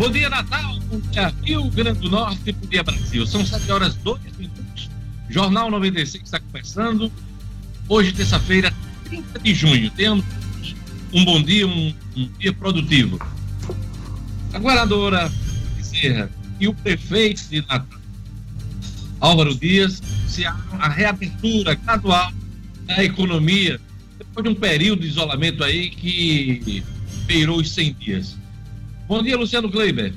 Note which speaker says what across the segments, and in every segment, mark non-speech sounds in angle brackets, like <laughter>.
Speaker 1: Bom dia, Natal. Bom dia, Rio Grande do Norte. Bom dia, Brasil. São 7 horas 2 minutos. Jornal 96 está começando. Hoje, terça-feira, 30 de junho. Tenhamos um bom dia, um, um dia produtivo. A governadora Bezerra e o prefeito de Natal, Álvaro Dias, se a reabertura gradual da economia depois de um período de isolamento aí que beirou os 100 dias. Bom dia, Luciano Kleiber.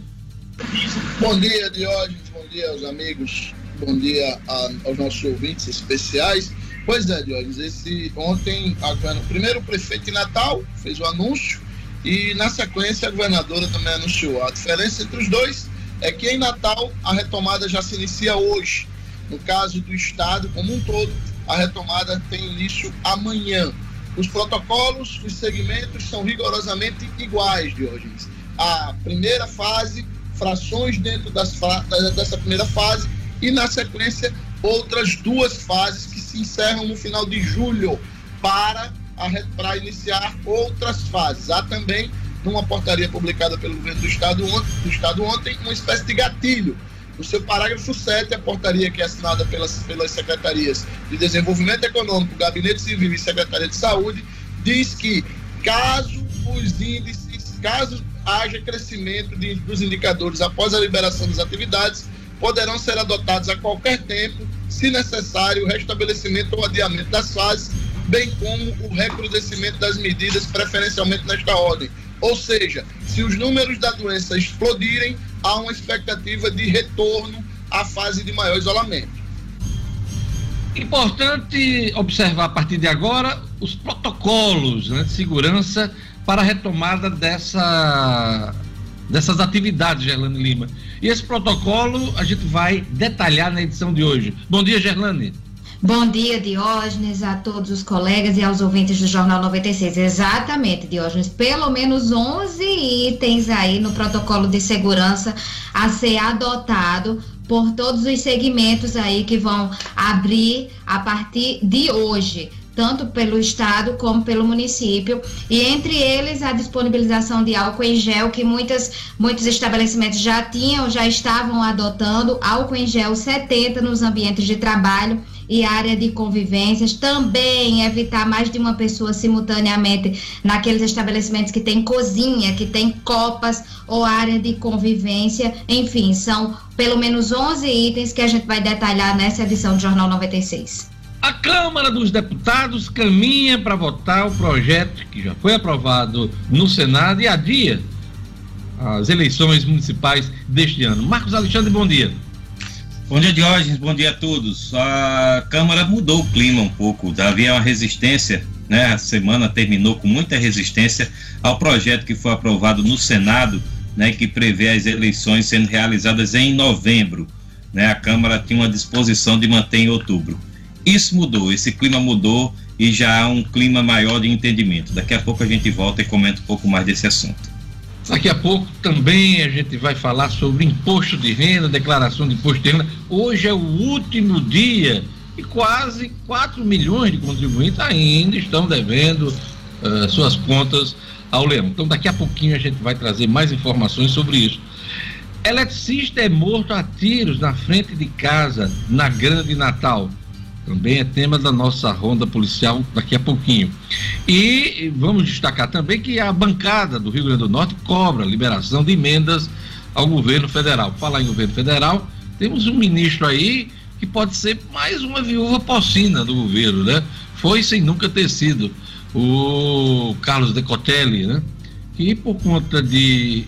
Speaker 2: Bom dia, Diógenes. Bom dia aos amigos. Bom dia a, aos nossos ouvintes especiais. Pois é, Diógenes, esse ontem, a, primeiro o prefeito de Natal fez o anúncio e na sequência a governadora também anunciou. A diferença entre os dois é que em Natal a retomada já se inicia hoje. No caso do estado como um todo, a retomada tem início amanhã. Os protocolos, os segmentos são rigorosamente iguais, Diógenes. A primeira fase, frações dentro das, dessa primeira fase, e na sequência, outras duas fases que se encerram no final de julho para, a, para iniciar outras fases. Há também, numa portaria publicada pelo governo do Estado, ontem, do Estado ontem, uma espécie de gatilho no seu parágrafo 7, a portaria que é assinada pelas, pelas secretarias de Desenvolvimento Econômico, Gabinete Civil e Secretaria de Saúde, diz que caso os índices, caso haja crescimento de, dos indicadores após a liberação das atividades, poderão ser adotados a qualquer tempo, se necessário, o restabelecimento ou adiamento das fases, bem como o recrudescimento das medidas, preferencialmente nesta ordem. Ou seja, se os números da doença explodirem, há uma expectativa de retorno à fase de maior isolamento.
Speaker 1: Importante observar a partir de agora os protocolos né, de segurança para a retomada dessa, dessas atividades, Gerlane Lima. E esse protocolo a gente vai detalhar na edição de hoje. Bom dia, Gerlane.
Speaker 3: Bom dia, Diógenes, a todos os colegas e aos ouvintes do Jornal 96. Exatamente, Diógenes. Pelo menos 11 itens aí no protocolo de segurança a ser adotado por todos os segmentos aí que vão abrir a partir de hoje tanto pelo estado como pelo município, e entre eles a disponibilização de álcool em gel, que muitas, muitos estabelecimentos já tinham, já estavam adotando, álcool em gel 70 nos ambientes de trabalho e área de convivências, também evitar mais de uma pessoa simultaneamente naqueles estabelecimentos que tem cozinha, que tem copas ou área de convivência, enfim, são pelo menos 11 itens que a gente vai detalhar nessa edição do Jornal 96.
Speaker 1: A Câmara dos Deputados caminha para votar o projeto que já foi aprovado no Senado e adia as eleições municipais deste ano. Marcos Alexandre, bom dia.
Speaker 4: Bom dia, Diógenes. Bom dia a todos. A Câmara mudou o clima um pouco. Havia uma resistência, né? A semana terminou com muita resistência ao projeto que foi aprovado no Senado, né? Que prevê as eleições sendo realizadas em novembro. Né? A Câmara tinha uma disposição de manter em outubro. Isso mudou, esse clima mudou e já há um clima maior de entendimento. Daqui a pouco a gente volta e comenta um pouco mais desse assunto.
Speaker 1: Daqui a pouco também a gente vai falar sobre imposto de renda, declaração de imposto de renda. Hoje é o último dia e quase 4 milhões de contribuintes ainda estão devendo uh, suas contas ao leão. Então, daqui a pouquinho a gente vai trazer mais informações sobre isso. Eletricista é morto a tiros na frente de casa na Grande Natal. Também é tema da nossa ronda policial daqui a pouquinho. E vamos destacar também que a bancada do Rio Grande do Norte cobra liberação de emendas ao governo federal. Falar em governo federal, temos um ministro aí que pode ser mais uma viúva porcina do governo, né? Foi sem nunca ter sido o Carlos Decotelli, né? Que por conta de,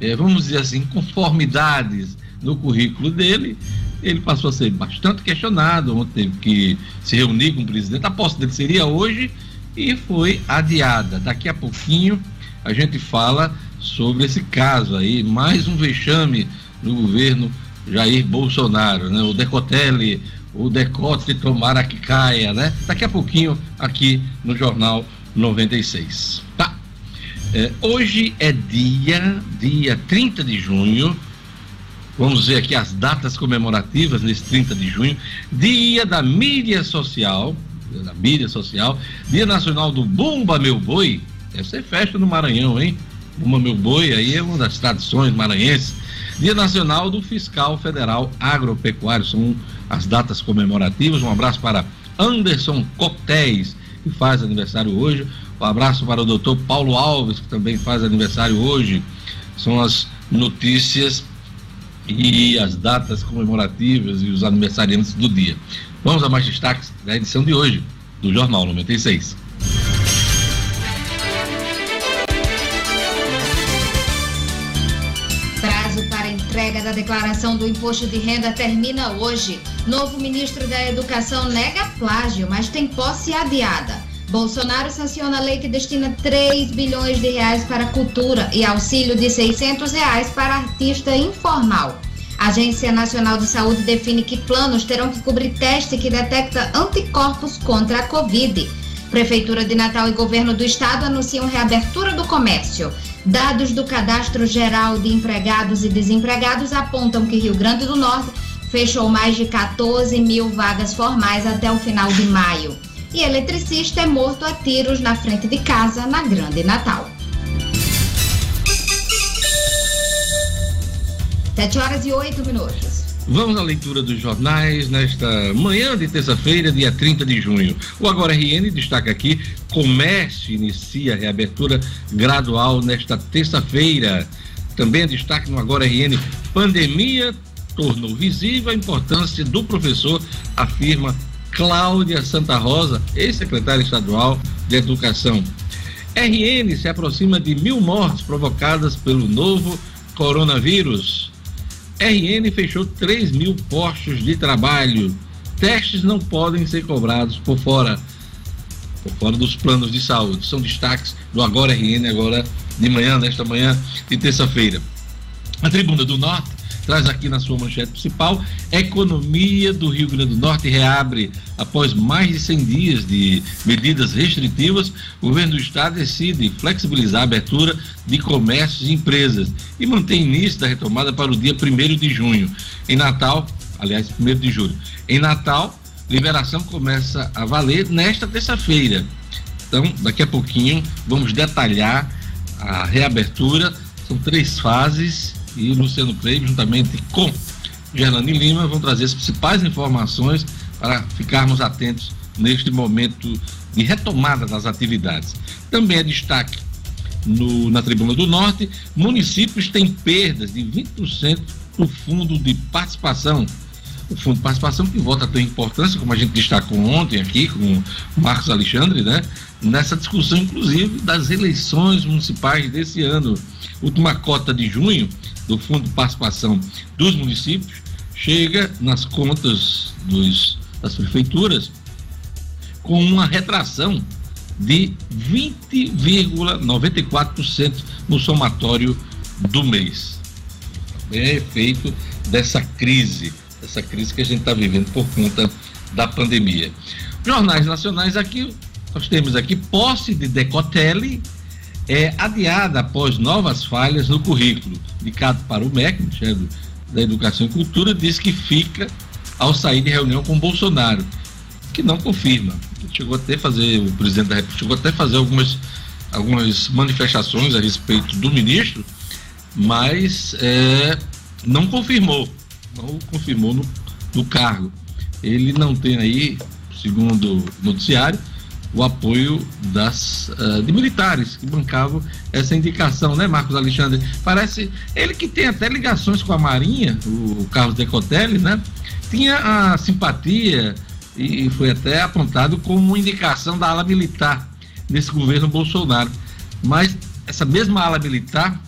Speaker 1: eh, vamos dizer assim, conformidades no currículo dele, ele passou a ser bastante questionado, ontem teve que se reunir com o presidente, a posse dele seria hoje e foi adiada. Daqui a pouquinho a gente fala sobre esse caso aí, mais um vexame no governo Jair Bolsonaro, né? O Decotelli, o decote tomara que caia, né? Daqui a pouquinho aqui no Jornal 96. Tá. É, hoje é dia, dia 30 de junho, Vamos ver aqui as datas comemorativas nesse 30 de junho. Dia da mídia social, dia da mídia social, Dia Nacional do Bumba Meu Boi. Deve ser festa no Maranhão, hein? Uma Meu Boi, aí é uma das tradições maranhenses. Dia Nacional do Fiscal Federal Agropecuário, são as datas comemorativas. Um abraço para Anderson Cotéis, que faz aniversário hoje. Um abraço para o doutor Paulo Alves, que também faz aniversário hoje. São as notícias e as datas comemorativas e os aniversariantes do dia. Vamos a mais destaques da edição de hoje do Jornal 96.
Speaker 3: Prazo para entrega da declaração do imposto de renda termina hoje. Novo ministro da Educação nega plágio, mas tem posse adiada. Bolsonaro sanciona a lei que destina 3 bilhões de reais para cultura e auxílio de 600 reais para artista informal. A Agência Nacional de Saúde define que planos terão que cobrir teste que detecta anticorpos contra a Covid. Prefeitura de Natal e Governo do Estado anunciam reabertura do comércio. Dados do Cadastro Geral de Empregados e Desempregados apontam que Rio Grande do Norte fechou mais de 14 mil vagas formais até o final de maio e eletricista é morto a tiros na frente de casa na Grande Natal. 7 horas e 8 minutos.
Speaker 1: Vamos à leitura dos jornais nesta manhã de terça-feira, dia 30 de junho. O Agora RN destaca aqui: comércio inicia a reabertura gradual nesta terça-feira. Também destaque no Agora RN: pandemia tornou visível a importância do professor, afirma Cláudia Santa Rosa, ex-secretária estadual de Educação. RN se aproxima de mil mortes provocadas pelo novo coronavírus. RN fechou 3 mil postos de trabalho. Testes não podem ser cobrados por fora, por fora dos planos de saúde. São destaques do Agora RN, agora de manhã, nesta manhã de terça-feira. A Tribuna do Norte traz aqui na sua manchete principal: Economia do Rio Grande do Norte reabre. Após mais de 100 dias de medidas restritivas, o governo do estado decide flexibilizar a abertura de comércios e empresas e mantém início da retomada para o dia 1 de junho. Em Natal, aliás, 1 de julho. Em Natal, liberação começa a valer nesta terça-feira. Então, daqui a pouquinho, vamos detalhar a reabertura. São três fases e Luciano Freire, juntamente com Gerlane Lima, vão trazer as principais informações para ficarmos atentos neste momento de retomada das atividades. Também é destaque no, na Tribuna do Norte: municípios têm perdas de 20% do fundo de participação. O fundo de participação que volta a ter importância, como a gente destacou ontem aqui com o Marcos Alexandre, né? Nessa discussão, inclusive, das eleições municipais desse ano. Última cota de junho do Fundo de Participação dos municípios chega nas contas dos, das prefeituras com uma retração de 20,94% no somatório do mês. É efeito dessa crise, dessa crise que a gente está vivendo por conta da pandemia. Jornais nacionais aqui, nós temos aqui posse de Decotelli é adiada após novas falhas no currículo. Indicado para o MEC, Ministério da Educação e Cultura, diz que fica ao sair de reunião com Bolsonaro, que não confirma. Chegou até fazer, o presidente da República chegou até fazer algumas, algumas manifestações a respeito do ministro, mas é, não confirmou, não confirmou no, no cargo. Ele não tem aí, segundo o noticiário, o apoio das uh, de militares que bancavam essa indicação, né, Marcos Alexandre? Parece ele que tem até ligações com a Marinha, o Carlos Decotelli, né? Tinha a simpatia e foi até apontado como indicação da ala militar nesse governo Bolsonaro. Mas essa mesma ala militar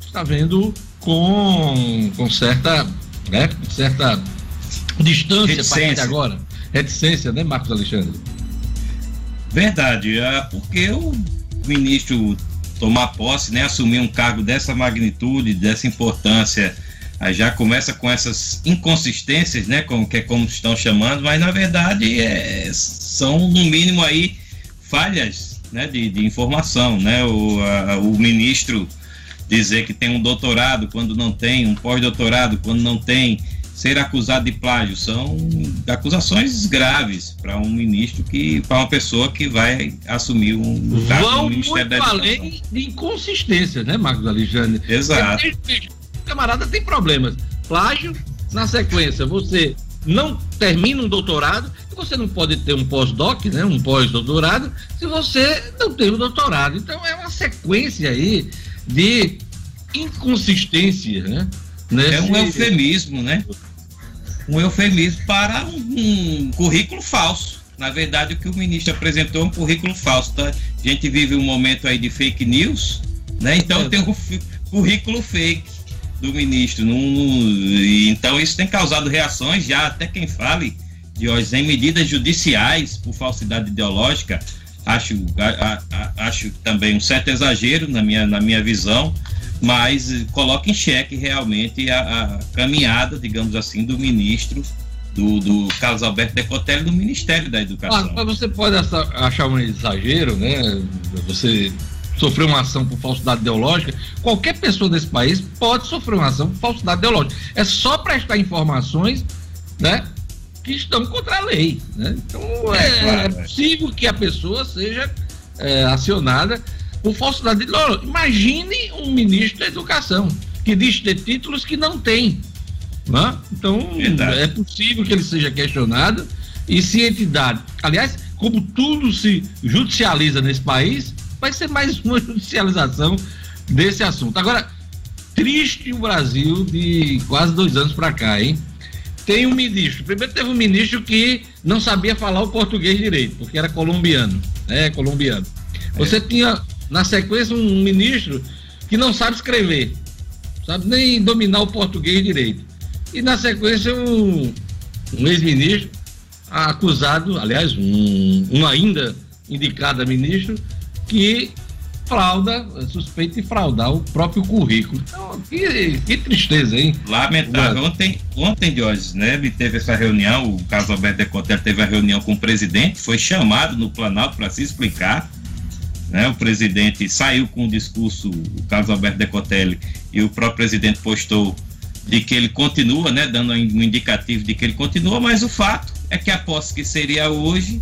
Speaker 1: está vendo com, com certa, né, certa distância Reticência. agora. Reticência, né, Marcos Alexandre?
Speaker 4: Verdade, é porque o ministro tomar posse, né, assumir um cargo dessa magnitude, dessa importância, aí já começa com essas inconsistências, né, como que é como estão chamando, mas na verdade é, são no mínimo aí falhas, né, de, de informação, né, o, a, o ministro dizer que tem um doutorado quando não tem, um pós-doutorado quando não tem, ser acusado de plágio. São acusações graves para um ministro que, para uma pessoa que vai assumir um
Speaker 1: cargo Vão no Ministério muito da além de inconsistência, né, Marcos Alexandre?
Speaker 4: Exato.
Speaker 1: O camarada tem problemas. Plágio, na sequência, você não termina um doutorado, você não pode ter um pós-doc, né, um pós-doutorado, se você não tem um doutorado. Então é uma sequência aí de inconsistência, né?
Speaker 4: Nesse... É um eufemismo, né? Um eufemismo para um, um, currículo falso. Na verdade, o que o ministro apresentou é um currículo falso. Tá? A gente vive um momento aí de fake news, né? Então é. tem um currículo fake do ministro. então isso tem causado reações já até quem fale de hoje em medidas judiciais por falsidade ideológica. Acho, a, a, acho também um certo exagero na minha, na minha visão, mas coloca em xeque realmente a, a caminhada, digamos assim, do ministro do, do, Carlos Alberto Decotelli do Ministério da Educação.
Speaker 1: Ah, você pode achar um exagero, né? Você sofrer uma ação por falsidade ideológica, qualquer pessoa desse país pode sofrer uma ação por falsidade ideológica. É só prestar informações, né? Que estão contra a lei. Né? Então é, é, claro, é, possível que a pessoa seja é, acionada por falsidade ideológica. Imagine um ministro da educação que diz ter títulos que não tem. Né? Então, Verdade. é possível que ele seja questionado e se entidade. Aliás, como tudo se judicializa nesse país, vai ser mais uma <laughs> judicialização desse assunto. Agora, triste o Brasil de quase dois anos para cá, hein? Tem um ministro. Primeiro teve um ministro que não sabia falar o português direito, porque era colombiano, né? Colombiano. Você é. tinha na sequência um ministro que não sabe escrever, sabe nem dominar o português direito. E na sequência um, um ex-ministro acusado, aliás, um, um ainda indicado a ministro, que frauda, suspeita de fraudar o próprio currículo. Então, que, que tristeza, hein?
Speaker 4: Lamentável. Ontem, ontem, Diógenes, né, teve essa reunião, o Carlos Alberto Decotel teve a reunião com o presidente, foi chamado no Planalto para se explicar né? O presidente saiu com o discurso, o Carlos Alberto Decotelli, e o próprio presidente postou de que ele continua, né, dando um indicativo de que ele continua, mas o fato é que a posse que seria hoje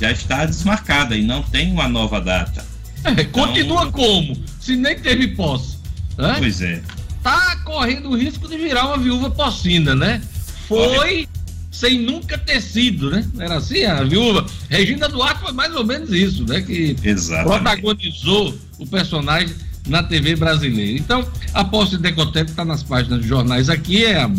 Speaker 4: já está desmarcada e não tem uma nova data.
Speaker 1: É, então, continua como? Se nem teve posse.
Speaker 4: Né? Pois é.
Speaker 1: Tá correndo o risco de virar uma viúva porcina, né? Foi sem nunca ter sido, né? Era assim, a viúva. Regina Duarte foi mais ou menos isso, né? Que Exatamente. protagonizou o personagem na TV brasileira. Então, a posse de Decotep está nas páginas de jornais aqui, é a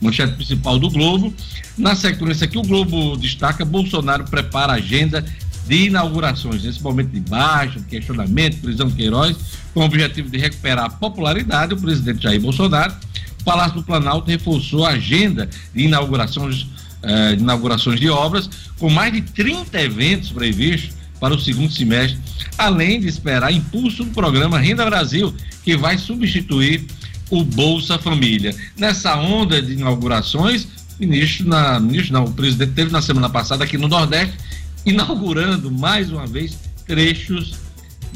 Speaker 1: manchete principal do Globo. Na sequência aqui, o Globo destaca: Bolsonaro prepara a agenda de inaugurações. Nesse momento de baixa, de questionamento, prisão de Queiroz, com o objetivo de recuperar a popularidade, o presidente Jair Bolsonaro. O Palácio do Planalto reforçou a agenda de inaugurações eh, de inaugurações de obras, com mais de 30 eventos previstos para o segundo semestre, além de esperar impulso do programa Renda Brasil, que vai substituir o Bolsa Família. Nessa onda de inaugurações, ministro, na, ministro não, o presidente teve na semana passada aqui no Nordeste, inaugurando mais uma vez trechos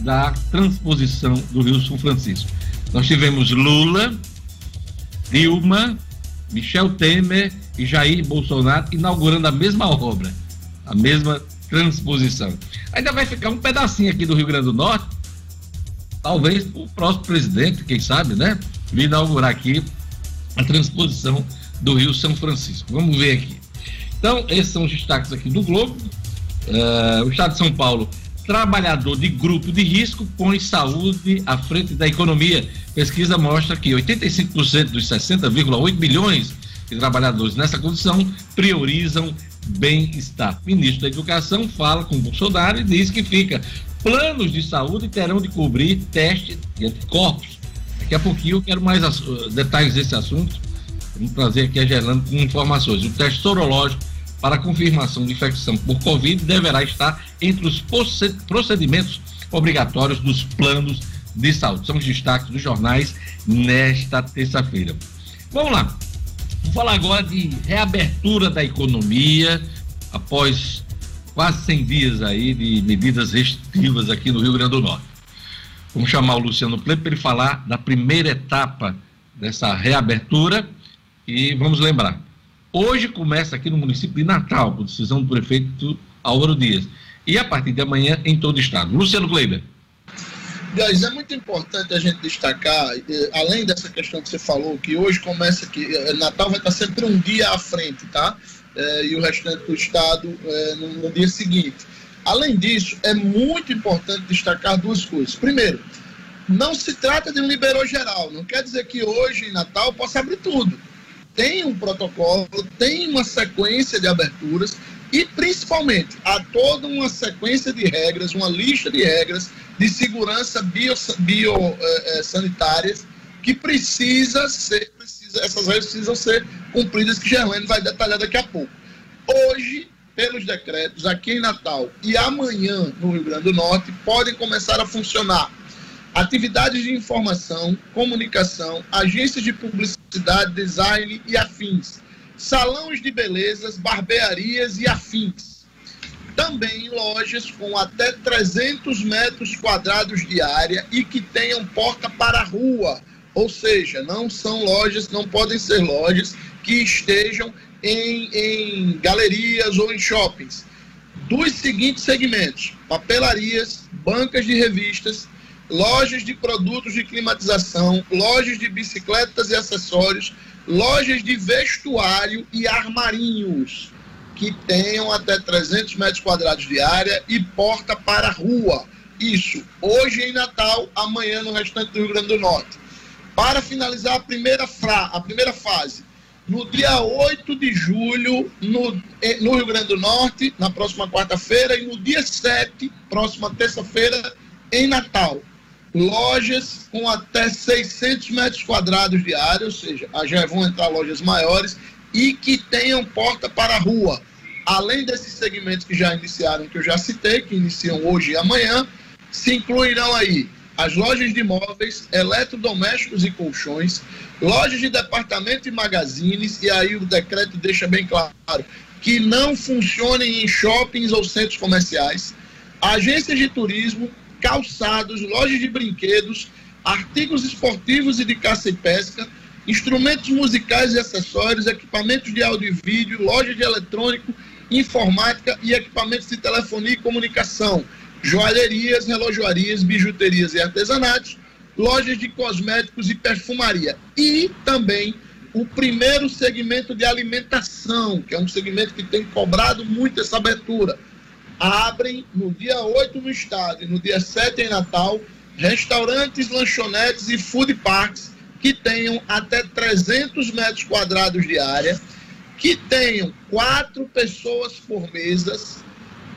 Speaker 1: da transposição do Rio São Francisco. Nós tivemos Lula, Dilma, Michel Temer e Jair Bolsonaro inaugurando a mesma obra, a mesma transposição. Ainda vai ficar um pedacinho aqui do Rio Grande do Norte, talvez o próximo presidente, quem sabe, né? Vir inaugurar aqui a transposição do Rio São Francisco. Vamos ver aqui. Então, esses são os destaques aqui do Globo. Uh, o Estado de São Paulo, trabalhador de grupo de risco, põe saúde à frente da economia. Pesquisa mostra que 85% dos 60,8 milhões de trabalhadores nessa condição priorizam bem-estar. Ministro da Educação fala com Bolsonaro e diz que fica. Planos de saúde terão de cobrir testes de anticorpos. Daqui a pouquinho eu quero mais detalhes desse assunto. Vamos trazer aqui a Gerlando com informações. O teste sorológico para confirmação de infecção por Covid deverá estar entre os procedimentos obrigatórios dos planos de saúde. São os destaques dos jornais nesta terça-feira. Vamos lá. Vamos falar agora de reabertura da economia após quase 100 dias aí de medidas restritivas aqui no Rio Grande do Norte. Vamos chamar o Luciano Pleito para ele falar da primeira etapa dessa reabertura e vamos lembrar, Hoje começa aqui no município de Natal, por decisão do prefeito Álvaro Dias. E a partir de amanhã em todo o estado. Luciano Kleiber.
Speaker 2: Guys, é muito importante a gente destacar, eh, além dessa questão que você falou, que hoje começa que eh, Natal vai estar sempre um dia à frente, tá? É, e o restante do estado é, no, no dia seguinte. Além disso, é muito importante destacar duas coisas. Primeiro, não se trata de um liberou geral, não quer dizer que hoje em Natal possa abrir tudo. Tem um protocolo, tem uma sequência de aberturas e principalmente há toda uma sequência de regras, uma lista de regras de segurança biosanitárias bio, eh, eh, que precisa ser, precisa, essas regras precisam ser cumpridas, que Gerlane vai detalhar daqui a pouco. Hoje, pelos decretos, aqui em Natal e amanhã no Rio Grande do Norte, podem começar a funcionar atividades de informação, comunicação, agências de publicidade, design e afins, salões de belezas, barbearias e afins. Também lojas com até 300 metros quadrados de área e que tenham porta para a rua, ou seja, não são lojas, não podem ser lojas que estejam em, em galerias ou em shoppings. Dos seguintes segmentos: papelarias, bancas de revistas, lojas de produtos de climatização, lojas de bicicletas e acessórios, lojas de vestuário e armarinhos que tenham até 300 metros quadrados de área e porta para a rua. Isso hoje em Natal, amanhã no restante do Rio Grande do Norte. Para finalizar a primeira, fra a primeira fase, no dia 8 de julho, no, no Rio Grande do Norte, na próxima quarta-feira, e no dia 7, próxima terça-feira, em Natal lojas com até 600 metros quadrados de área, ou seja, já vão entrar lojas maiores e que tenham porta para a rua. Além desses segmentos que já iniciaram, que eu já citei, que iniciam hoje e amanhã, se incluirão aí as lojas de móveis, eletrodomésticos e colchões, lojas de departamento e magazines, e aí o decreto deixa bem claro que não funcionem em shoppings ou centros comerciais, agências de turismo, calçados, lojas de brinquedos, artigos esportivos e de caça e pesca, instrumentos musicais e acessórios, equipamentos de áudio e vídeo, loja de eletrônico, informática e equipamentos de telefonia e comunicação, joalherias, relojoarias, bijuterias e artesanatos, lojas de cosméticos e perfumaria. E também o primeiro segmento de alimentação, que é um segmento que tem cobrado muito essa abertura abrem no dia 8 no estado e no dia 7 em Natal restaurantes, lanchonetes e food parks que tenham até 300 metros quadrados de área, que tenham quatro pessoas por mesas,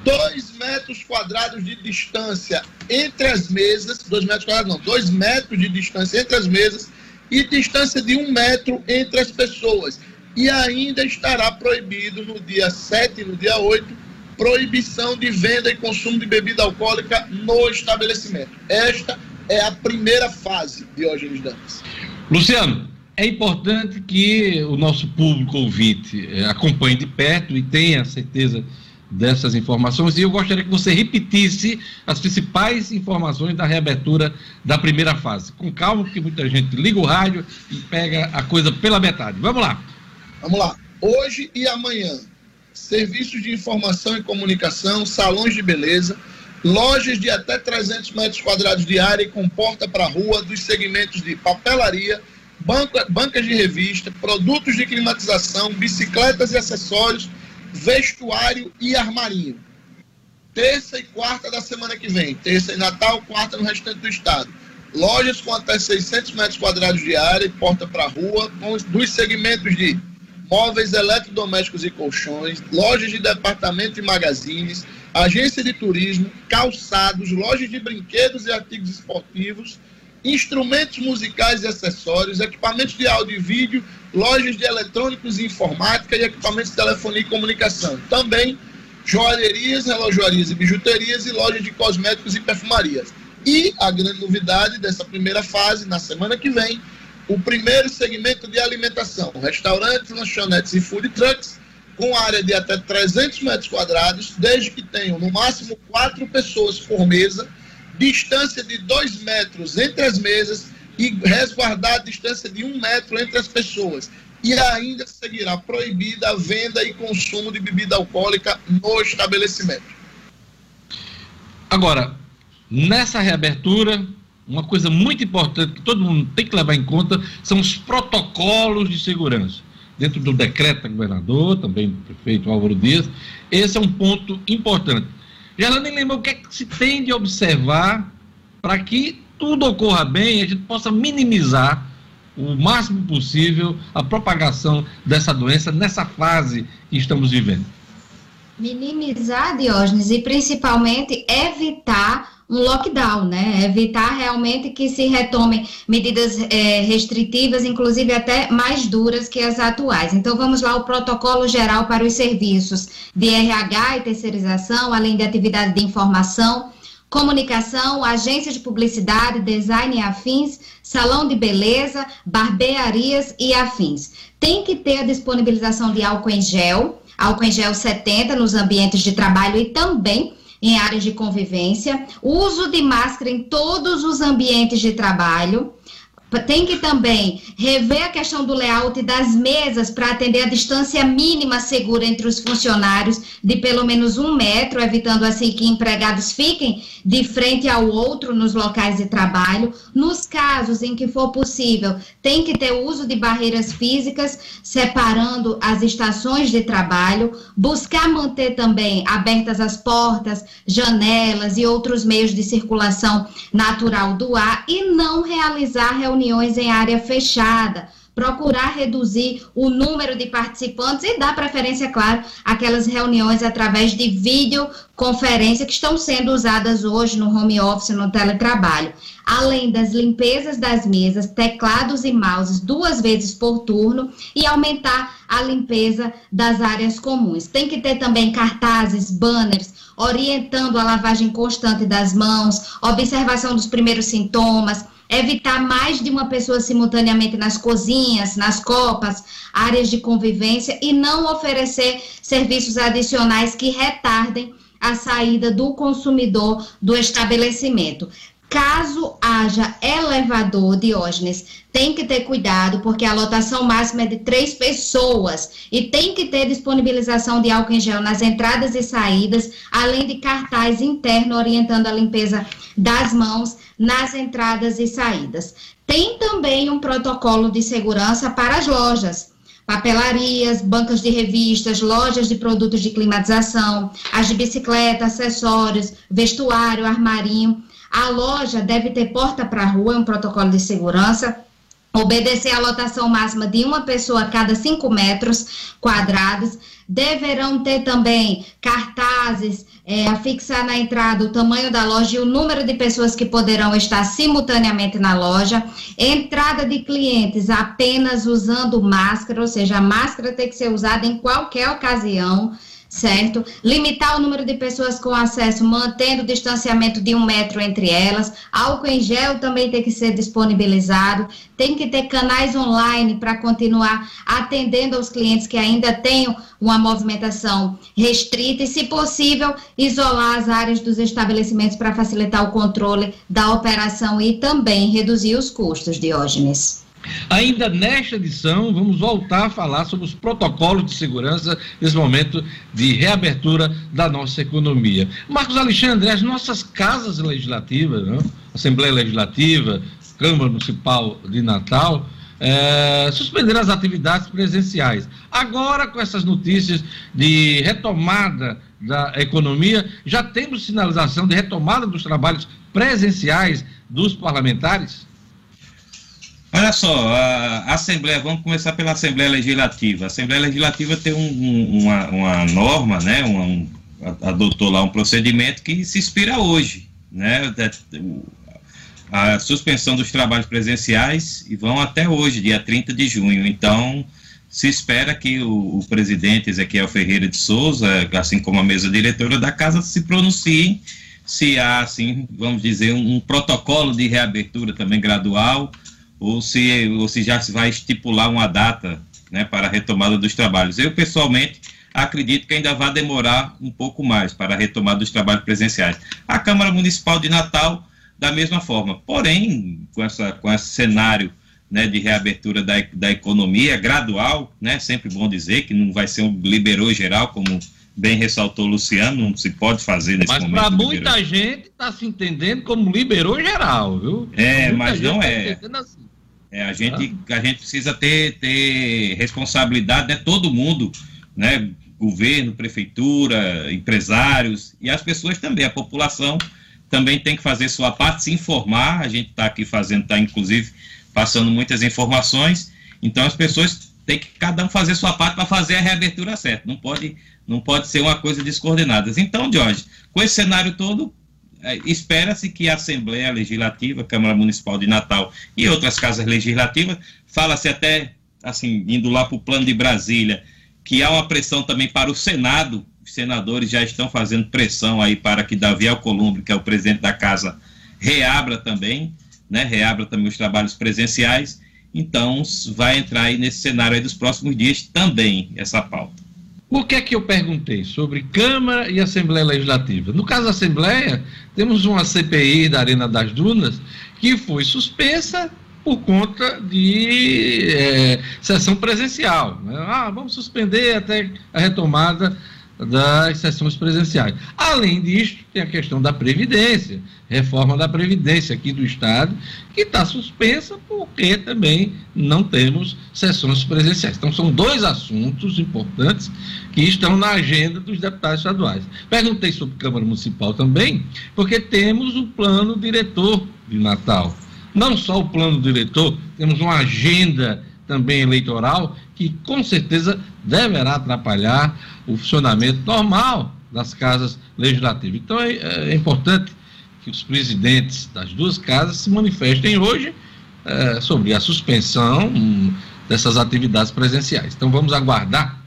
Speaker 2: dois metros quadrados de distância entre as mesas, dois metros quadrados não, dois metros de distância entre as mesas e distância de um metro entre as pessoas. E ainda estará proibido no dia 7 e no dia 8 proibição de venda e consumo de bebida alcoólica no estabelecimento. Esta é a primeira fase, Diógenes Dantas.
Speaker 1: Luciano, é importante que o nosso público ouvinte eh, acompanhe de perto e tenha certeza dessas informações. E eu gostaria que você repetisse as principais informações da reabertura da primeira fase. Com calma, porque muita gente liga o rádio e pega a coisa pela metade. Vamos lá.
Speaker 2: Vamos lá. Hoje e amanhã, serviços de informação e comunicação, salões de beleza, lojas de até 300 metros quadrados de área e com porta para rua, dos segmentos de papelaria, banca, bancas de revista, produtos de climatização, bicicletas e acessórios, vestuário e armarinho. Terça e quarta da semana que vem, terça e Natal, quarta no restante do estado. Lojas com até 600 metros quadrados de área e porta para rua, dos segmentos de móveis eletrodomésticos e colchões, lojas de departamento e magazines, agência de turismo, calçados, lojas de brinquedos e artigos esportivos, instrumentos musicais e acessórios, equipamentos de áudio e vídeo, lojas de eletrônicos e informática e equipamentos de telefonia e comunicação. Também joalherias, relojoarias e bijuterias e lojas de cosméticos e perfumarias. E a grande novidade dessa primeira fase, na semana que vem, o primeiro segmento de alimentação, restaurantes, lanchonetes e food trucks, com área de até 300 metros quadrados, desde que tenham no máximo quatro pessoas por mesa, distância de dois metros entre as mesas e resguardar a distância de um metro entre as pessoas. e ainda seguirá proibida a venda e consumo de bebida alcoólica no estabelecimento.
Speaker 1: Agora, nessa reabertura, uma coisa muito importante que todo mundo tem que levar em conta são os protocolos de segurança. Dentro do decreto do governador, também do prefeito Álvaro Dias, esse é um ponto importante. Gerlane lembra o que, é que se tem de observar para que tudo ocorra bem e a gente possa minimizar o máximo possível a propagação dessa doença nessa fase que estamos vivendo.
Speaker 3: Minimizar, Diógenes, e principalmente evitar um lockdown, né? Evitar realmente que se retomem medidas é, restritivas, inclusive até mais duras que as atuais. Então, vamos lá, o protocolo geral para os serviços de RH e terceirização, além de atividade de informação, comunicação, agência de publicidade, design e afins, salão de beleza, barbearias e afins. Tem que ter a disponibilização de álcool em gel, álcool em gel 70 nos ambientes de trabalho e também em áreas de convivência, uso de máscara em todos os ambientes de trabalho, tem que também rever a questão do layout das mesas para atender a distância mínima segura entre os funcionários de pelo menos um metro, evitando assim que empregados fiquem de frente ao outro nos locais de trabalho. Nos casos em que for possível, tem que ter uso de barreiras físicas separando as estações de trabalho, buscar manter também abertas as portas, janelas e outros meios de circulação natural do ar e não realizar reuniões reuniões em área fechada, procurar reduzir o número de participantes e dar preferência, claro, àquelas reuniões através de videoconferência que estão sendo usadas hoje no home office, no teletrabalho. Além das limpezas das mesas, teclados e mouses duas vezes por turno e aumentar a limpeza das áreas comuns. Tem que ter também cartazes, banners, orientando a lavagem constante das mãos, observação dos primeiros sintomas, evitar mais de uma pessoa simultaneamente nas cozinhas, nas copas, áreas de convivência e não oferecer serviços adicionais que retardem a saída do consumidor do estabelecimento. Caso haja elevador, Diógenes, tem que ter cuidado, porque a lotação máxima é de três pessoas e tem que ter disponibilização de álcool em gel nas entradas e saídas, além de cartaz interno orientando a limpeza das mãos nas entradas e saídas. Tem também um protocolo de segurança para as lojas papelarias, bancas de revistas, lojas de produtos de climatização, as de bicicleta, acessórios, vestuário, armarinho. A loja deve ter porta para a rua, é um protocolo de segurança. Obedecer a lotação máxima de uma pessoa a cada cinco metros quadrados. Deverão ter também cartazes, é, fixar na entrada o tamanho da loja e o número de pessoas que poderão estar simultaneamente na loja. Entrada de clientes apenas usando máscara, ou seja, a máscara tem que ser usada em qualquer ocasião certo? Limitar o número de pessoas com acesso, mantendo o distanciamento de um metro entre elas. Álcool em gel também tem que ser disponibilizado. Tem que ter canais online para continuar atendendo aos clientes que ainda tenham uma movimentação restrita e, se possível, isolar as áreas dos estabelecimentos para facilitar o controle da operação e também reduzir os custos, Diógenes.
Speaker 1: Ainda nesta edição, vamos voltar a falar sobre os protocolos de segurança nesse momento de reabertura da nossa economia. Marcos Alexandre, as nossas casas legislativas, não? Assembleia Legislativa, Câmara Municipal de Natal, é, suspenderam as atividades presenciais. Agora, com essas notícias de retomada da economia, já temos sinalização de retomada dos trabalhos presenciais dos parlamentares?
Speaker 4: Olha só, a Assembleia, vamos começar pela Assembleia Legislativa. A Assembleia Legislativa tem um, um, uma, uma, norma, né, uma, um, adotou lá um procedimento que se inspira hoje, né, a suspensão dos trabalhos presenciais e vão até hoje, dia 30 de junho. Então, se espera que o, o presidente Ezequiel Ferreira de Souza, assim como a mesa diretora da casa, se pronunciem se há, assim, vamos dizer, um, um protocolo de reabertura também gradual, ou se, ou se já se vai estipular uma data né, para a retomada dos trabalhos. Eu, pessoalmente, acredito que ainda vai demorar um pouco mais para a retomada dos trabalhos presenciais. A Câmara Municipal de Natal, da mesma forma. Porém, com, essa, com esse cenário né, de reabertura da, da economia gradual, né, sempre bom dizer que não vai ser um liberou geral, como bem ressaltou o Luciano, não se pode fazer nesse
Speaker 1: mas
Speaker 4: momento.
Speaker 1: Mas para muita gente está se entendendo como liberou geral, viu?
Speaker 4: É, mas não tá é. Assim. é a, gente, ah. a gente precisa ter, ter responsabilidade, né? Todo mundo, né? Governo, prefeitura, empresários e as pessoas também, a população também tem que fazer sua parte, se informar. A gente está aqui fazendo, está inclusive passando muitas informações. Então as pessoas têm que cada um fazer sua parte para fazer a reabertura certa. Não pode, não pode ser uma coisa descoordenada. Então, Jorge, com esse cenário todo, é, espera-se que a Assembleia Legislativa, Câmara Municipal de Natal e outras casas legislativas, fala-se até, assim, indo lá para o plano de Brasília, que há uma pressão também para o Senado. Os senadores já estão fazendo pressão aí para que Davi Alcolumbre, que é o presidente da casa, reabra também né, reabra também os trabalhos presenciais. Então, vai entrar aí nesse cenário aí dos próximos dias também essa pauta.
Speaker 1: O que é que eu perguntei sobre Câmara e Assembleia Legislativa? No caso da Assembleia, temos uma CPI da Arena das Dunas que foi suspensa por conta de é, sessão presencial. Né? Ah, vamos suspender até a retomada das sessões presenciais. Além disso, tem a questão da Previdência, reforma da Previdência aqui do Estado, que está suspensa porque também não temos sessões presenciais. Então, são dois assuntos importantes que estão na agenda dos deputados estaduais. Perguntei sobre Câmara Municipal também, porque temos o plano diretor de Natal. Não só o plano diretor, temos uma agenda também eleitoral que com certeza deverá atrapalhar o funcionamento normal das casas legislativas. Então é, é importante que os presidentes das duas casas se manifestem hoje é, sobre a suspensão hum, dessas atividades presenciais. Então vamos aguardar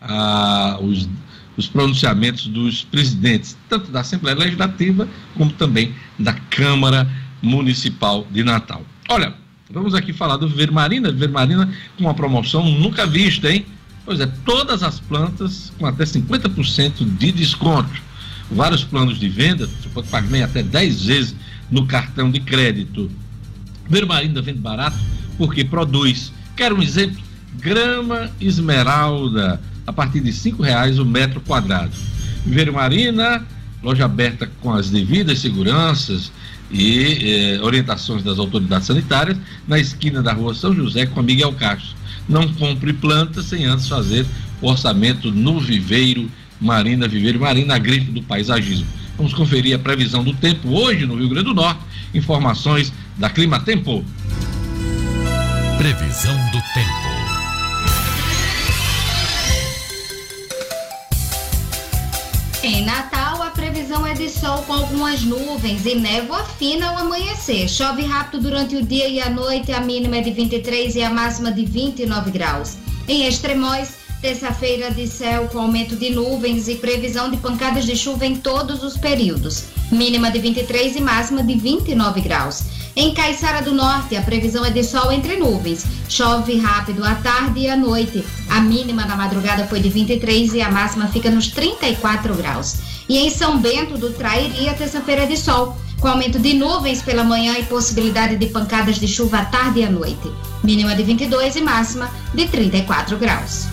Speaker 1: ah, os, os pronunciamentos dos presidentes, tanto da Assembleia Legislativa como também da Câmara Municipal de Natal. Olha, vamos aqui falar do Viver Marina, Viver Marina com uma promoção nunca vista, hein? Pois é, todas as plantas com até 50% de desconto. Vários planos de venda, você pode pagar até 10 vezes no cartão de crédito. Vermarina vende barato porque produz. Quer um exemplo? Grama esmeralda, a partir de R$ reais o metro quadrado. Vermarina, loja aberta com as devidas seguranças e eh, orientações das autoridades sanitárias, na esquina da rua São José com a Miguel Castro não compre plantas sem antes fazer o orçamento no viveiro Marina Viveiro Marina Grife do Paisagismo. Vamos conferir a previsão do tempo hoje no Rio Grande do Norte. Informações da Clima Tempo.
Speaker 5: Previsão do tempo.
Speaker 3: Em Natal, previsão é de sol com algumas nuvens e névoa fina ao amanhecer. Chove rápido durante o dia e a noite, a mínima é de 23 e a máxima de 29 graus. Em Extremóis, terça-feira de céu com aumento de nuvens e previsão de pancadas de chuva em todos os períodos. Mínima de 23 e máxima de 29 graus. Em Caiçara do Norte, a previsão é de sol entre nuvens. Chove rápido à tarde e à noite. A mínima na madrugada foi de 23 e a máxima fica nos 34 graus. E em São Bento do Trairi, a terça-feira de sol, com aumento de nuvens pela manhã e possibilidade de pancadas de chuva à tarde e à noite. Mínima de 22 e máxima de 34 graus.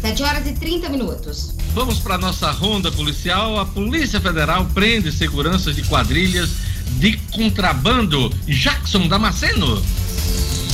Speaker 3: 7 horas e 30 minutos.
Speaker 1: Vamos para nossa ronda policial. A Polícia Federal prende seguranças de quadrilhas de contrabando. Jackson Damasceno.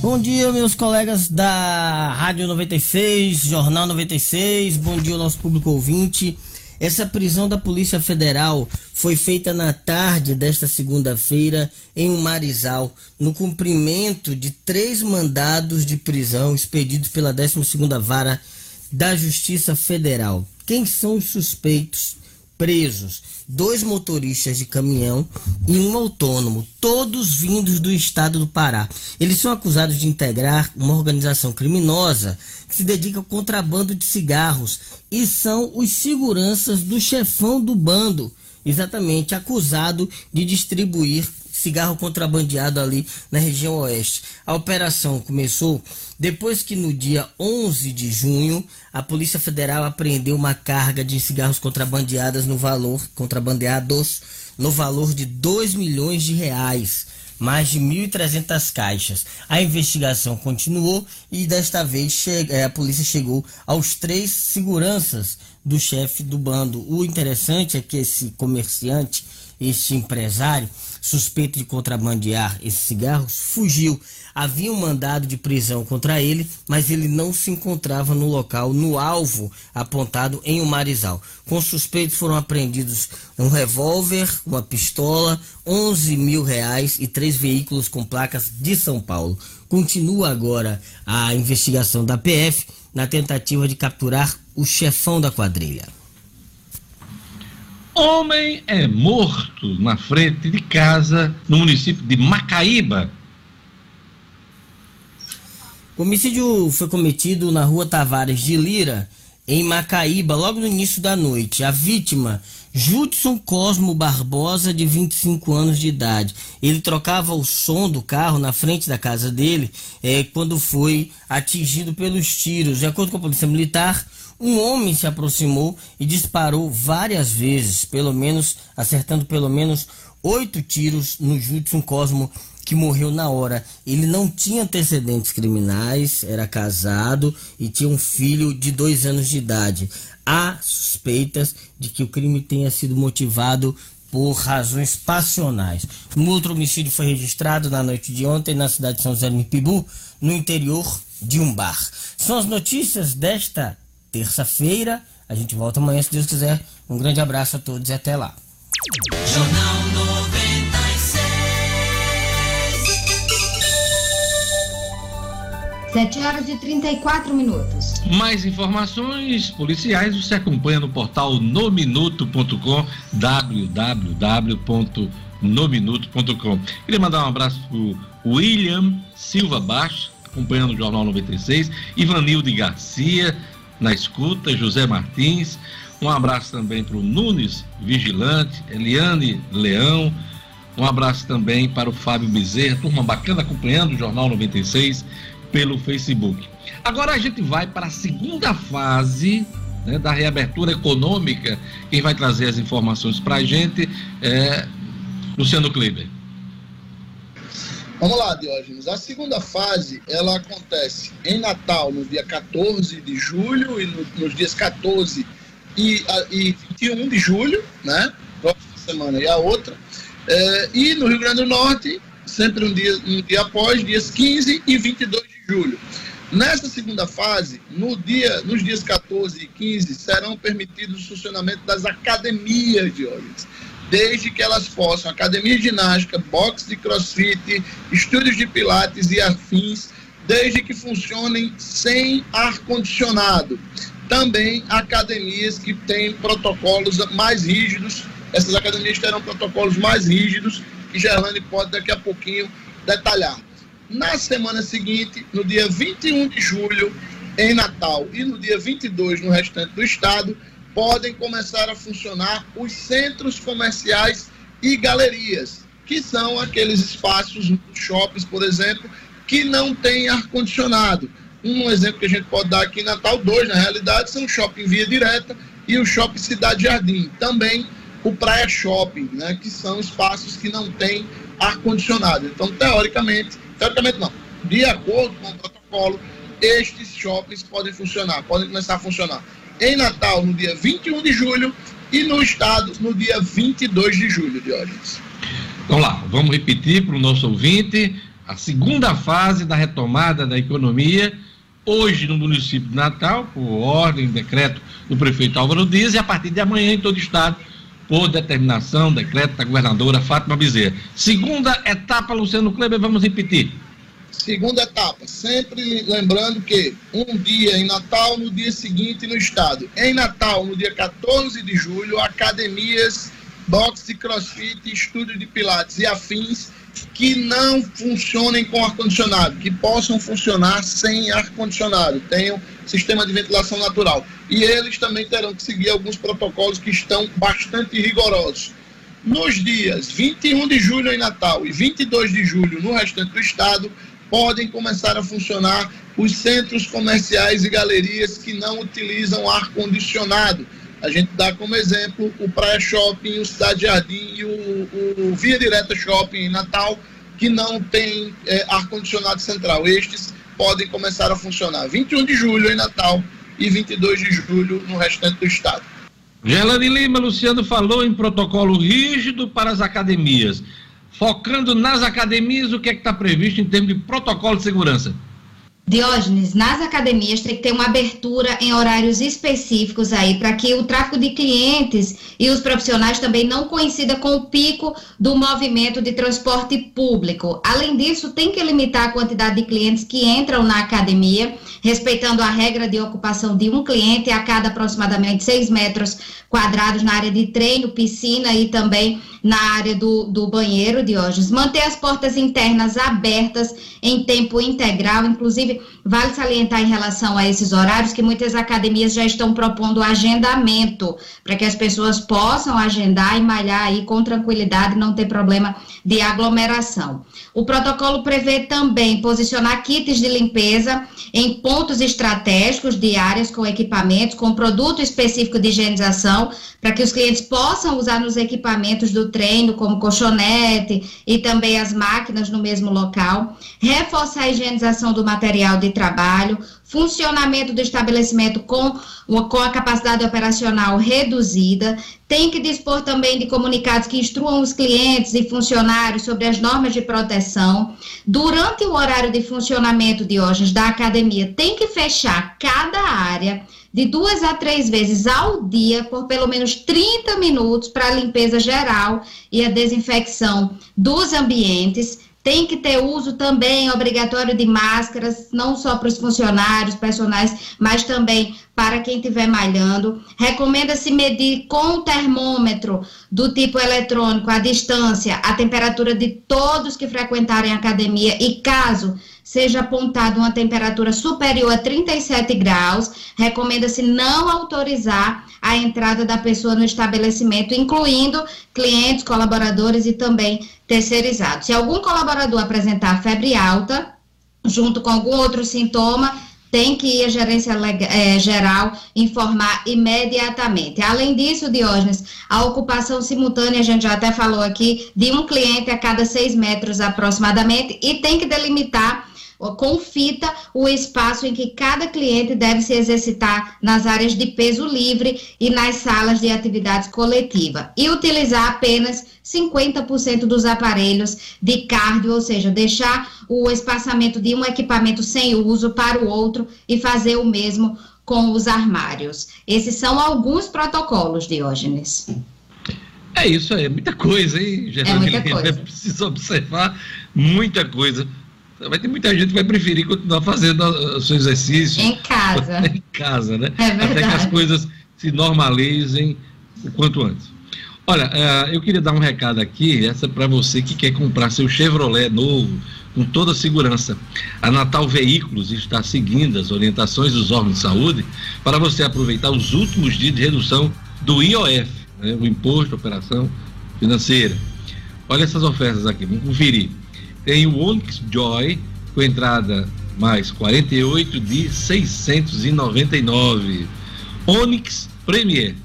Speaker 6: Bom dia, meus colegas da Rádio 96, Jornal 96. Bom dia nosso público ouvinte. Essa prisão da Polícia Federal foi feita na tarde desta segunda-feira em Marizal, no cumprimento de três mandados de prisão expedidos pela 12ª Vara da Justiça Federal. Quem são os suspeitos presos dois motoristas de caminhão e um autônomo, todos vindos do estado do Pará. Eles são acusados de integrar uma organização criminosa que se dedica ao contrabando de cigarros e são os seguranças do chefão do bando, exatamente acusado de distribuir cigarro contrabandeado ali na região oeste. A operação começou depois que no dia 11 de junho a Polícia Federal apreendeu uma carga de cigarros contrabandeadas no valor contrabandeados no valor de 2 milhões de reais mais de 1.300 caixas. A investigação continuou e desta vez eh, a polícia chegou aos três seguranças do chefe do bando. O interessante é que esse comerciante, este empresário, suspeito de contrabandear esses cigarros, fugiu. Havia um mandado de prisão contra ele, mas ele não se encontrava no local, no alvo apontado em Umarizal. Com suspeitos foram apreendidos um revólver, uma pistola, 11 mil reais e três veículos com placas de São Paulo. Continua agora a investigação da PF na tentativa de capturar o chefão da quadrilha.
Speaker 1: Homem é morto na frente de casa no município de Macaíba.
Speaker 6: O homicídio foi cometido na rua Tavares de Lira, em Macaíba, logo no início da noite. A vítima, Judson Cosmo Barbosa, de 25 anos de idade. Ele trocava o som do carro na frente da casa dele é, quando foi atingido pelos tiros. De acordo com a Polícia Militar, um homem se aproximou e disparou várias vezes, pelo menos acertando pelo menos oito tiros no Judson Cosmo, que morreu na hora. Ele não tinha antecedentes criminais, era casado e tinha um filho de dois anos de idade. Há suspeitas de que o crime tenha sido motivado por razões passionais. Um outro homicídio foi registrado na noite de ontem na cidade de São José do Mipibu, no interior de um bar. São as notícias desta terça-feira. A gente volta amanhã, se Deus quiser. Um grande abraço a todos e até lá.
Speaker 3: 7 horas e 34 minutos.
Speaker 1: Mais informações policiais você acompanha no portal nominuto.com www.nominuto.com. Queria mandar um abraço pro William Silva Baixo, acompanhando o Jornal 96, Ivanilde Garcia, na escuta, José Martins. Um abraço também para o Nunes Vigilante, Eliane Leão. Um abraço também para o Fábio Bezerra, turma bacana acompanhando o Jornal 96 pelo Facebook. Agora a gente vai para a segunda fase né, da reabertura econômica. Quem vai trazer as informações para a gente é Luciano Kleber.
Speaker 2: Vamos lá, Diógenes. A segunda fase, ela acontece em Natal, no dia 14 de julho, e no, nos dias 14 e, a, e 21 de julho, né? Próxima semana e a outra. É, e no Rio Grande do Norte, sempre um dia, um dia após, dias 15 e 22 de julho. Nessa segunda fase, no dia, nos dias 14 e 15, serão permitidos o funcionamento das academias, Diógenes desde que elas possam, academia de ginástica, boxe de crossfit, estúdios de pilates e afins, desde que funcionem sem ar-condicionado. Também academias que têm protocolos mais rígidos, essas academias terão protocolos mais rígidos, que Gerlane pode daqui a pouquinho detalhar. Na semana seguinte, no dia 21 de julho, em Natal, e no dia 22 no restante do estado, podem começar a funcionar os centros comerciais e galerias, que são aqueles espaços, shoppings, por exemplo, que não têm ar-condicionado. Um exemplo que a gente pode dar aqui em Natal, dois na realidade, são o Shopping Via Direta e o Shopping Cidade Jardim. Também o Praia Shopping, né, que são espaços que não têm ar-condicionado. Então, teoricamente, teoricamente não, de acordo com o protocolo, estes shoppings podem funcionar, podem começar a funcionar em Natal no dia 21 de julho e no estado no dia 22 de julho, Diógenes.
Speaker 1: Vamos lá, vamos repetir para o nosso ouvinte a segunda fase da retomada da economia, hoje no município de Natal, por ordem, decreto do prefeito Álvaro Dias, e a partir de amanhã em todo o estado, por determinação, decreto da governadora Fátima Bezerra. Segunda etapa, Luciano Kleber, vamos repetir.
Speaker 2: Segunda etapa, sempre lembrando que um dia em Natal, no dia seguinte no estado. Em Natal, no dia 14 de julho, academias, boxe, crossfit, estúdio de pilates e afins que não funcionem com ar-condicionado, que possam funcionar sem ar-condicionado, tenham sistema de ventilação natural. E eles também terão que seguir alguns protocolos que estão bastante rigorosos. Nos dias 21 de julho em Natal e 22 de julho no restante do estado, podem começar a funcionar os centros comerciais e galerias que não utilizam ar-condicionado. A gente dá como exemplo o Praia Shopping, o Cidade Jardim e o, o Via Direta Shopping em Natal, que não tem é, ar-condicionado central. Estes podem começar a funcionar 21 de julho em Natal e 22 de julho no restante do estado.
Speaker 1: Gelane Lima, Luciano falou em protocolo rígido para as academias. Focando nas academias, o que é que está previsto em termos de protocolo de segurança?
Speaker 3: Diógenes, nas academias tem que ter uma abertura em horários específicos aí, para que o tráfego de clientes e os profissionais também não coincida com o pico do movimento de transporte público. Além disso, tem que limitar a quantidade de clientes que entram na academia, respeitando a regra de ocupação de um cliente a cada aproximadamente 6 metros quadrados na área de treino, piscina e também na área do, do banheiro, Diógenes. Manter as portas internas abertas em tempo integral, inclusive vale salientar em relação a esses horários que muitas academias já estão propondo agendamento para que as pessoas possam agendar e malhar aí com tranquilidade, não ter problema de aglomeração. O protocolo prevê também posicionar kits de limpeza em pontos estratégicos de áreas com equipamentos, com produto específico de higienização, para que os clientes possam usar nos equipamentos do treino, como colchonete e também as máquinas no mesmo local. Reforçar a higienização do material de trabalho, funcionamento do estabelecimento com, com a capacidade operacional reduzida, tem que dispor também de comunicados que instruam os clientes e funcionários sobre as normas de proteção. Durante o horário de funcionamento de hoje da academia, tem que fechar cada área de duas a três vezes ao dia por pelo menos 30 minutos para a limpeza geral e a desinfecção dos ambientes tem que ter uso também obrigatório de máscaras, não só para os funcionários, personagens, mas também para quem estiver malhando. Recomenda-se medir com o termômetro do tipo eletrônico a distância, a temperatura de todos que frequentarem a academia e caso seja apontada uma temperatura superior a 37 graus, recomenda-se não autorizar a entrada da pessoa no estabelecimento, incluindo clientes, colaboradores e também terceirizados. Se algum colaborador apresentar febre alta, junto com algum outro sintoma, tem que ir à gerência é, geral informar imediatamente. Além disso, Diógenes, a ocupação simultânea, a gente já até falou aqui, de um cliente a cada seis metros aproximadamente, e tem que delimitar com fita o espaço em que cada cliente deve se exercitar nas áreas de peso livre e nas salas de atividades coletiva e utilizar apenas 50% dos aparelhos de cardio, ou seja, deixar o espaçamento de um equipamento sem uso para o outro e fazer o mesmo com os armários. Esses são alguns protocolos, Diógenes.
Speaker 1: É isso aí, é muita coisa, hein,
Speaker 3: Geraldo? É muita coisa.
Speaker 1: Preciso observar muita coisa. Vai ter muita gente que vai preferir continuar fazendo o seu exercício.
Speaker 3: Em casa. <laughs>
Speaker 1: em casa, né?
Speaker 3: É verdade.
Speaker 1: Até que as coisas se normalizem o quanto antes. Olha, uh, eu queria dar um recado aqui, essa é para você que quer comprar seu Chevrolet novo, com toda a segurança. A Natal Veículos está seguindo as orientações dos órgãos de saúde para você aproveitar os últimos dias de redução do IOF, né, o Imposto de Operação Financeira. Olha essas ofertas aqui, vamos conferir. Tem o Onix Joy com entrada mais 48 de 699. Onix Premier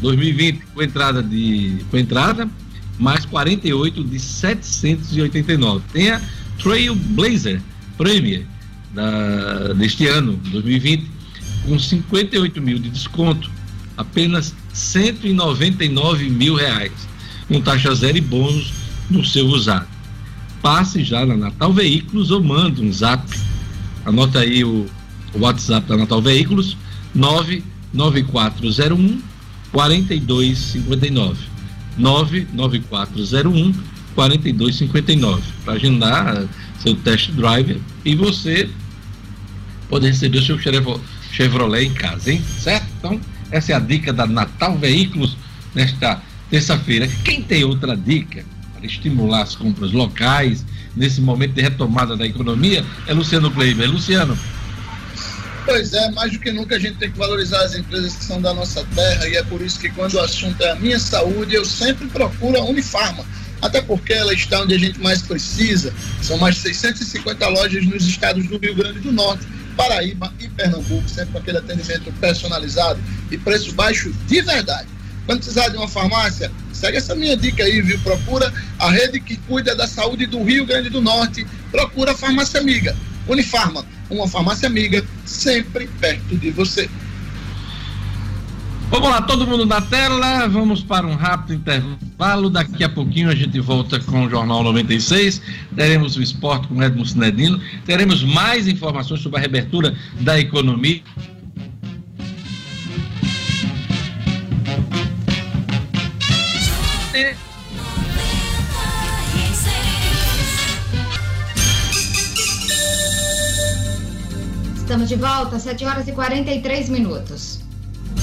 Speaker 1: 2020 com entrada de com entrada mais 48 de 789. Tem a Trailblazer Premier da, deste ano, 2020, com 58 mil de desconto, apenas 199 mil reais, com taxa zero e bônus no seu usado passe já na Natal Veículos ou manda um zap. Anota aí o, o WhatsApp da Natal Veículos, 99401 4259. 99401 4259. Para agendar, seu test drive e você poder receber o seu Chevrolet em casa, hein? Certo? Então, essa é a dica da Natal Veículos nesta terça-feira. Quem tem outra dica estimular as compras locais nesse momento de retomada da economia é Luciano Kleiber. Luciano.
Speaker 2: Pois é, mais do que nunca a gente tem que valorizar as empresas que são da nossa terra e é por isso que quando o assunto é a minha saúde, eu sempre procuro a Unifarma. Até porque ela está onde a gente mais precisa. São mais de 650 lojas nos estados do Rio Grande do Norte Paraíba e Pernambuco, sempre com aquele atendimento personalizado e preço baixo de verdade. Quando precisar de uma farmácia, segue essa minha dica aí, viu? Procura a rede que cuida da saúde do Rio Grande do Norte, procura a farmácia amiga. Unifarma, uma farmácia amiga, sempre perto de você.
Speaker 1: Vamos lá, todo mundo na tela. Vamos para um rápido intervalo. Daqui a pouquinho a gente volta com o Jornal 96. Teremos o esporte com Edmo Sinedino. Teremos mais informações sobre a reabertura da economia.
Speaker 3: Estamos de volta, 7 horas e 43 minutos.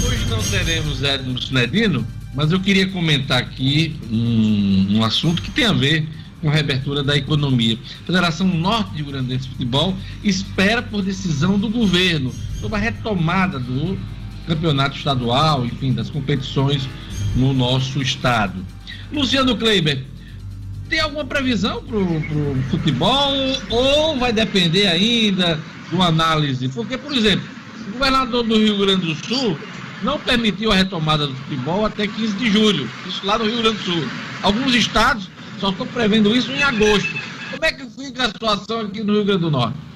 Speaker 1: Hoje não teremos Edmo Sinedino, mas eu queria comentar aqui um, um, assunto que tem a ver com a reabertura da economia. A Federação Norte de Grandense de Futebol espera por decisão do governo sobre a retomada do campeonato estadual, enfim, das competições no nosso estado. Luciano Kleiber, tem alguma previsão para o futebol ou vai depender ainda uma análise? Porque, por exemplo, o governador do Rio Grande do Sul não permitiu a retomada do futebol até 15 de julho, isso lá no Rio Grande do Sul. Alguns estados só estão prevendo isso em agosto. Como é que fica a situação aqui no Rio Grande do Norte?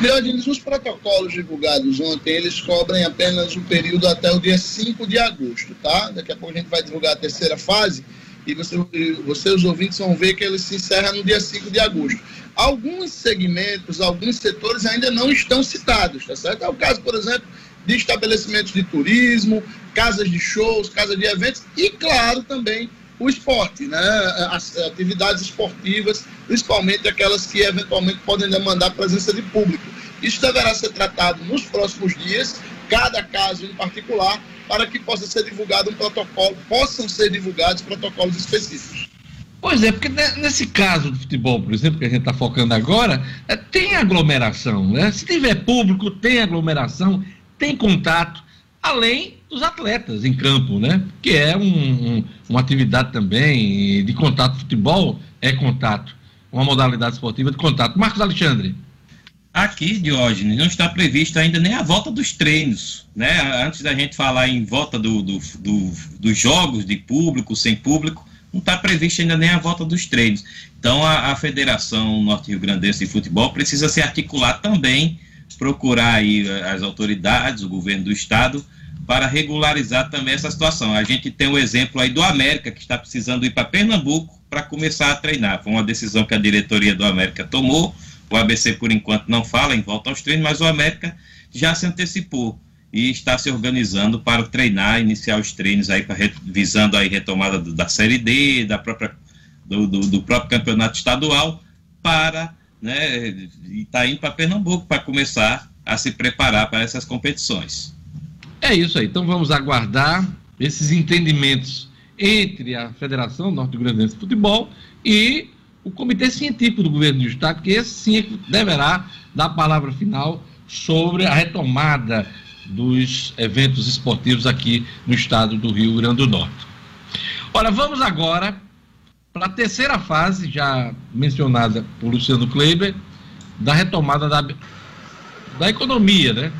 Speaker 2: Leandro, os protocolos divulgados ontem, eles cobrem apenas o período até o dia 5 de agosto, tá? Daqui a pouco a gente vai divulgar a terceira fase e você, você os ouvintes vão ver que ele se encerra no dia 5 de agosto. Alguns segmentos, alguns setores ainda não estão citados, tá certo? É o caso, por exemplo, de estabelecimentos de turismo, casas de shows, casas de eventos e, claro, também o esporte, né? as atividades esportivas, principalmente aquelas que eventualmente podem demandar presença de público. Isso deverá ser tratado nos próximos dias, cada caso em particular, para que possa ser divulgado um protocolo, possam ser divulgados protocolos específicos.
Speaker 1: Pois é, porque nesse caso do futebol, por exemplo, que a gente está focando agora, é, tem aglomeração, né? Se tiver público, tem aglomeração, tem contato, além dos atletas em campo, né? Que é um, um, uma atividade também de contato. Futebol é contato, uma modalidade esportiva de contato. Marcos Alexandre.
Speaker 4: Aqui, Diógenes, não está prevista ainda nem a volta dos treinos, né? Antes da gente falar em volta do, do, do, dos jogos de público, sem público, não está prevista ainda nem a volta dos treinos. Então, a, a Federação Norte-Rio Grandense de Futebol precisa se articular também procurar aí as autoridades, o governo do estado, para regularizar também essa situação. A gente tem o exemplo aí do América, que está precisando ir para Pernambuco para começar a treinar. Foi uma decisão que a diretoria do América tomou. O ABC, por enquanto, não fala em volta aos treinos, mas o América já se antecipou e está se organizando para treinar, iniciar os treinos aí, para, visando aí retomada da Série D, da própria, do, do, do próprio campeonato estadual, para né, está indo para Pernambuco para começar a se preparar para essas competições.
Speaker 1: É isso aí. Então vamos aguardar esses entendimentos entre a Federação Norte Grandense de Futebol e o Comitê Científico do Governo do Estado, que esse sim é deverá dar a palavra final sobre a retomada dos eventos esportivos aqui no estado do Rio Grande do Norte. Ora, vamos agora para a terceira fase, já mencionada por Luciano Kleiber, da retomada da, da economia, né?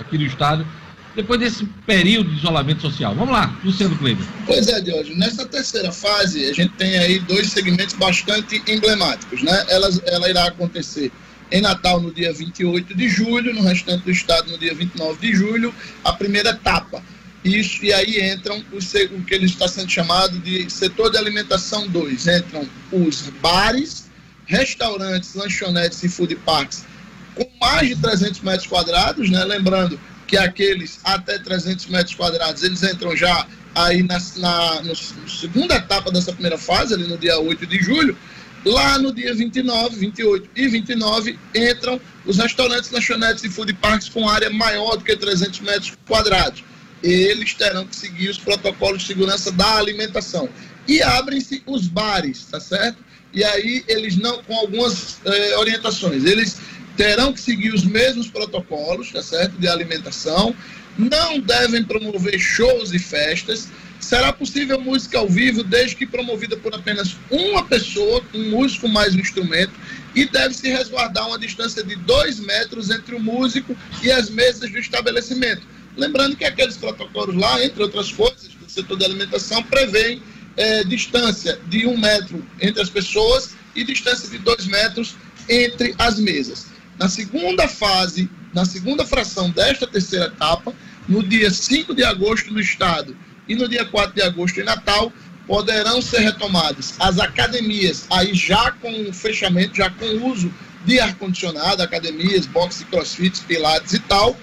Speaker 1: Aqui do Estado, depois desse período de isolamento social. Vamos lá, Luciano Kleiber.
Speaker 2: Pois é, Diogo. Nessa terceira fase, a gente tem aí dois segmentos bastante emblemáticos, né? Ela, ela irá acontecer em Natal no dia 28 de julho, no restante do estado no dia 29 de julho, a primeira etapa isso, e aí entram os, o que ele está sendo chamado de setor de alimentação 2. Entram os bares, restaurantes, lanchonetes e food parks com mais de 300 metros quadrados, né? Lembrando que aqueles até 300 metros quadrados, eles entram já aí na, na segunda etapa dessa primeira fase, ali no dia 8 de julho, Lá no dia 29, 28 e 29 entram os restaurantes, lanchonetes e food parks com área maior do que 300 metros quadrados. Eles terão que seguir os protocolos de segurança da alimentação. E abrem-se os bares, tá certo? E aí eles não, com algumas eh, orientações, eles terão que seguir os mesmos protocolos, tá certo? De alimentação, não devem promover shows e festas. Será possível música ao vivo, desde que promovida por apenas uma pessoa, um músico mais um instrumento, e deve se resguardar uma distância de dois metros entre o músico e as mesas do estabelecimento. Lembrando que aqueles protocolos lá, entre outras coisas, do setor da alimentação, prevêem é, distância de um metro entre as pessoas e distância de dois metros entre as mesas. Na segunda fase, na segunda fração desta terceira etapa, no dia 5 de agosto no estado e no dia 4 de agosto em Natal, poderão ser retomadas as academias, aí já com fechamento, já com uso de ar-condicionado, academias, boxe, crossfit, pilates e tal.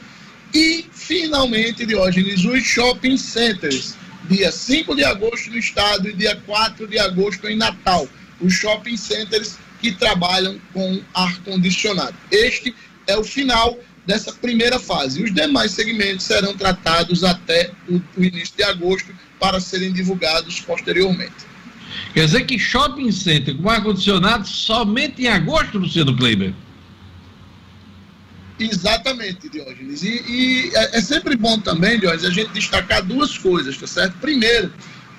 Speaker 2: E, finalmente, Diógenes, os shopping centers, dia 5 de agosto no estado e dia 4 de agosto em Natal. Os shopping centers que trabalham com ar-condicionado. Este é o final dessa primeira fase. Os demais segmentos serão tratados até o, o início de agosto para serem divulgados posteriormente.
Speaker 1: Quer dizer que shopping center com ar-condicionado somente em agosto, Luciano Kleiber?
Speaker 2: Exatamente, Diógenes. E, e é, é, sempre bom também, Diógenes, a gente destacar duas coisas, tá certo? Primeiro,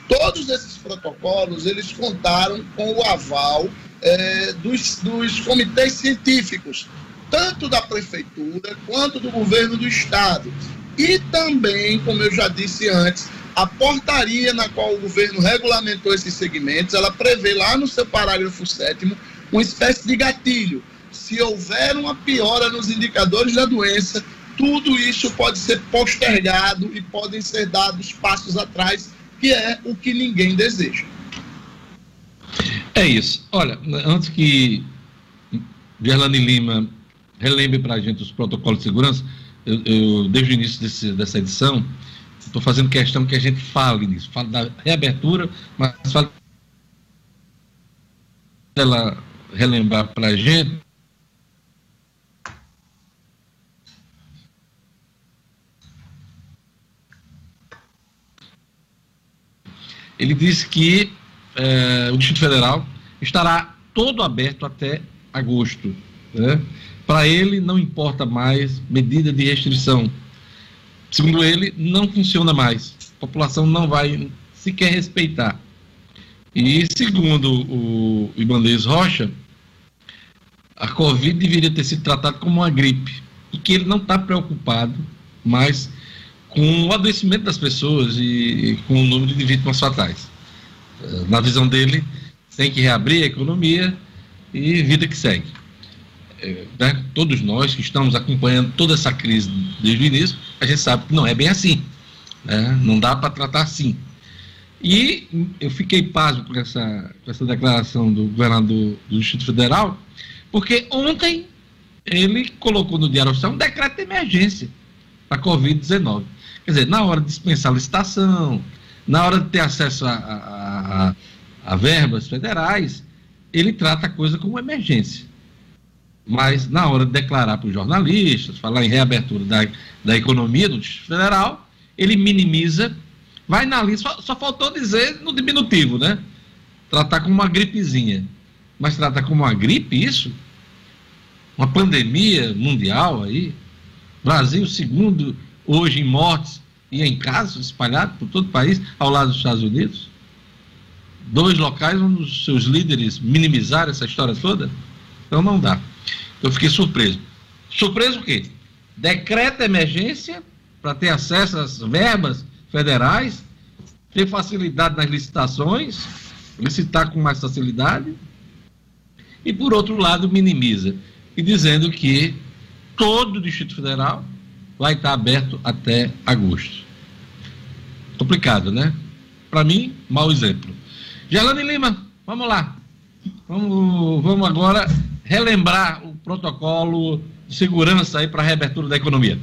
Speaker 2: todos esses protocolos, eles contaram com o aval é, dos, dos comitês científicos, tanto da prefeitura quanto do governo do estado. E também, como eu já disse antes, a portaria na qual o governo regulamentou esses segmentos, ela prevê lá no seu parágrafo 7 uma espécie de gatilho. Se houver uma piora nos indicadores da doença, tudo isso pode ser postergado e podem ser dados passos atrás, que é o que ninguém deseja.
Speaker 1: É isso. Olha, antes que Gerlane Lima relembre para a gente os protocolos de segurança, eu, eu desde o início desse, dessa edição, estou fazendo questão que a gente fale nisso, fale da reabertura, mas fale ela relembrar para a gente ele disse que é, o Distrito Federal estará todo aberto até agosto. Né? Para ele, não importa mais medida de restrição. Segundo ele, não funciona mais. A população não vai sequer respeitar. E segundo o Ibanez Rocha, a Covid deveria ter sido tratada como uma gripe e que ele não está preocupado mais com o adoecimento das pessoas e, e com o número de vítimas fatais na visão dele, tem que reabrir a economia e vida que segue. É, né? Todos nós que estamos acompanhando toda essa crise desde o início, a gente sabe que não é bem assim. Né? Não dá para tratar assim. E eu fiquei pasmo com essa, com essa declaração do governador do Distrito Federal, porque ontem ele colocou no Diário Oficial um decreto de emergência para a Covid-19. Quer dizer, na hora de dispensar licitação, na hora de ter acesso a, a, a, a verbas federais, ele trata a coisa como emergência. Mas na hora de declarar para os jornalistas, falar em reabertura da, da economia do Distrito Federal, ele minimiza, vai na lista, só, só faltou dizer no diminutivo, né? Tratar como uma gripezinha. Mas tratar como uma gripe, isso? Uma pandemia mundial aí? Brasil, segundo hoje em mortes e em casos espalhados por todo o país, ao lado dos Estados Unidos? Dois locais onde os seus líderes minimizaram essa história toda? Então não dá. Eu fiquei surpreso. Surpreso o quê? Decreta emergência para ter acesso às verbas federais, ter facilidade nas licitações, licitar com mais facilidade, e por outro lado minimiza, e dizendo que todo o Distrito Federal vai estar aberto até agosto. Complicado, né? Para mim, mau exemplo. Gelane Lima, vamos lá. Vamos, vamos agora relembrar o protocolo de segurança aí para a reabertura da economia.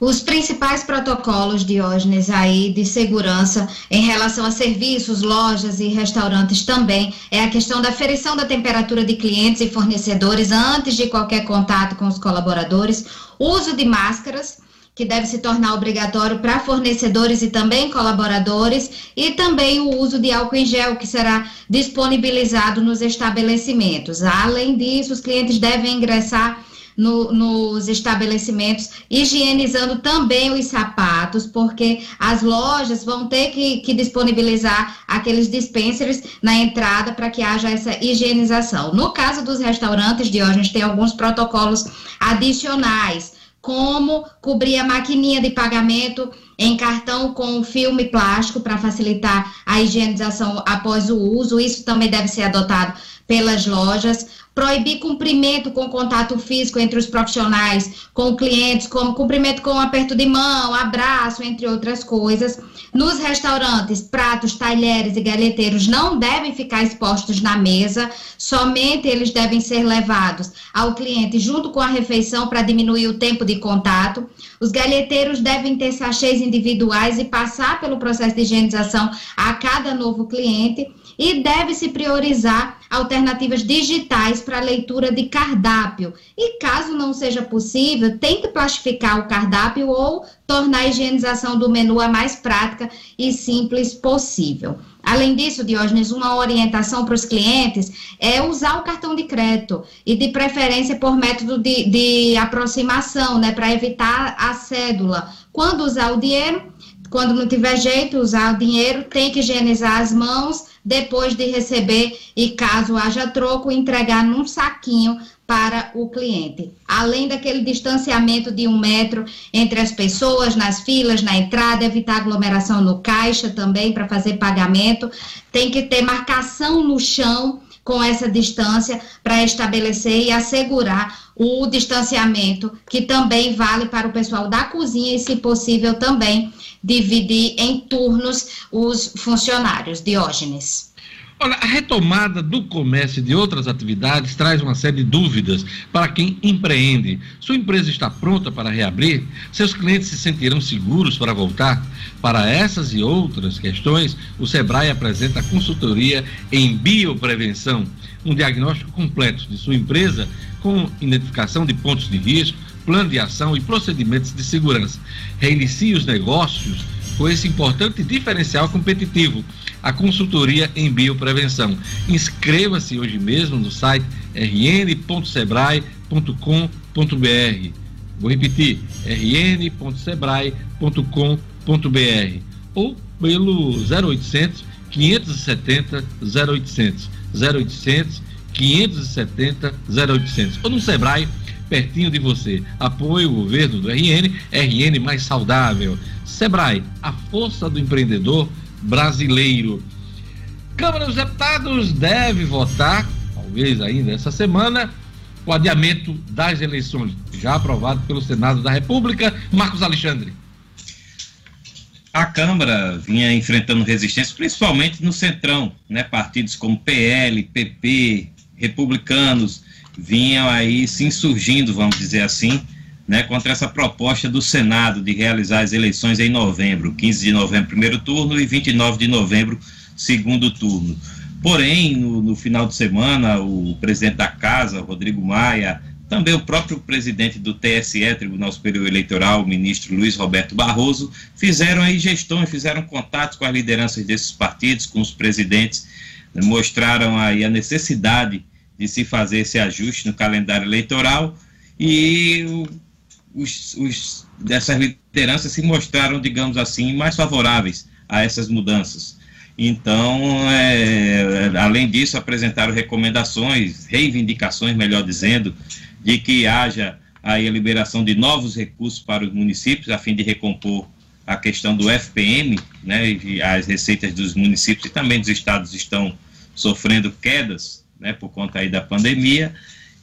Speaker 3: Os principais protocolos, Diógenes, aí de segurança em relação a serviços, lojas e restaurantes também é a questão da aferição da temperatura de clientes e fornecedores antes de qualquer contato com os colaboradores, uso de máscaras, que deve se tornar obrigatório para fornecedores e também colaboradores, e também o uso de álcool em gel, que será disponibilizado nos estabelecimentos. Além disso, os clientes devem ingressar no, nos estabelecimentos, higienizando também os sapatos, porque as lojas vão ter que, que disponibilizar aqueles dispensers na entrada para que haja essa higienização. No caso dos restaurantes, gente tem alguns protocolos adicionais como cobrir a maquininha de pagamento em cartão com filme plástico para facilitar a higienização após o uso. Isso também deve ser adotado pelas lojas proibir cumprimento com contato físico entre os profissionais com clientes, como cumprimento com aperto de mão, abraço, entre outras coisas. Nos restaurantes, pratos, talheres e galheteiros não devem ficar expostos na mesa, somente eles devem ser levados ao cliente junto com a refeição para diminuir o tempo de contato. Os galheteiros devem ter sachês individuais e passar pelo processo de higienização a cada novo cliente e deve-se priorizar alternativas digitais para leitura de cardápio. E caso não seja possível, tente plastificar o cardápio ou tornar a higienização do menu a mais prática e simples possível. Além disso, Diógenes, uma orientação para os clientes é usar o cartão de crédito e de preferência por método de, de aproximação, né, para evitar a cédula. Quando usar o dinheiro, quando não tiver jeito, usar o dinheiro, tem que higienizar as mãos depois de receber e caso haja troco, entregar num saquinho para o cliente. Além daquele distanciamento de um metro entre as pessoas, nas filas, na entrada, evitar aglomeração no caixa também para fazer pagamento, tem que ter marcação no chão com essa distância para estabelecer e assegurar o distanciamento, que também vale para o pessoal da cozinha e, se possível, também dividir em turnos os funcionários. Diógenes.
Speaker 1: Olha, a retomada do comércio e de outras atividades traz uma série de dúvidas para quem empreende. Sua empresa está pronta para reabrir? Seus clientes se sentirão seguros para voltar? Para essas e outras questões, o Sebrae apresenta consultoria em bioprevenção, um diagnóstico completo de sua empresa com identificação de pontos de risco, plano de ação e procedimentos de segurança. Reinicie os negócios com esse importante diferencial competitivo, a consultoria em bioprevenção. Inscreva-se hoje mesmo no site rn.sebrae.com.br. Vou repetir, rn.sebrae.com.br ou pelo 0800 570 0800 0800 570 0800 ou no Sebrae pertinho de você. Apoie o governo do RN, RN mais saudável. Sebrae, a força do empreendedor brasileiro. Câmara dos Deputados deve votar, talvez ainda essa semana, o adiamento das eleições, já aprovado pelo Senado da República. Marcos Alexandre.
Speaker 4: A Câmara vinha enfrentando resistência, principalmente no Centrão, né? Partidos como PL, PP, republicanos, vinham aí se insurgindo, vamos dizer assim, né, contra essa proposta do Senado de realizar as eleições em novembro, 15 de novembro, primeiro turno, e 29 de novembro, segundo turno. Porém, no, no final de semana, o presidente da Casa, Rodrigo Maia, também o próprio presidente do TSE, Tribunal Superior Eleitoral, o ministro Luiz Roberto Barroso, fizeram aí gestões, fizeram contatos com as lideranças desses partidos, com os presidentes, mostraram aí a necessidade de se fazer esse ajuste no calendário eleitoral e os, os, dessas lideranças se mostraram, digamos assim, mais favoráveis a essas mudanças. Então, é, além disso, apresentaram recomendações, reivindicações, melhor dizendo, de que haja aí a liberação de novos recursos para os municípios, a fim de recompor a questão do FPM, né, as receitas dos municípios e também dos estados estão sofrendo quedas né, por conta aí da pandemia,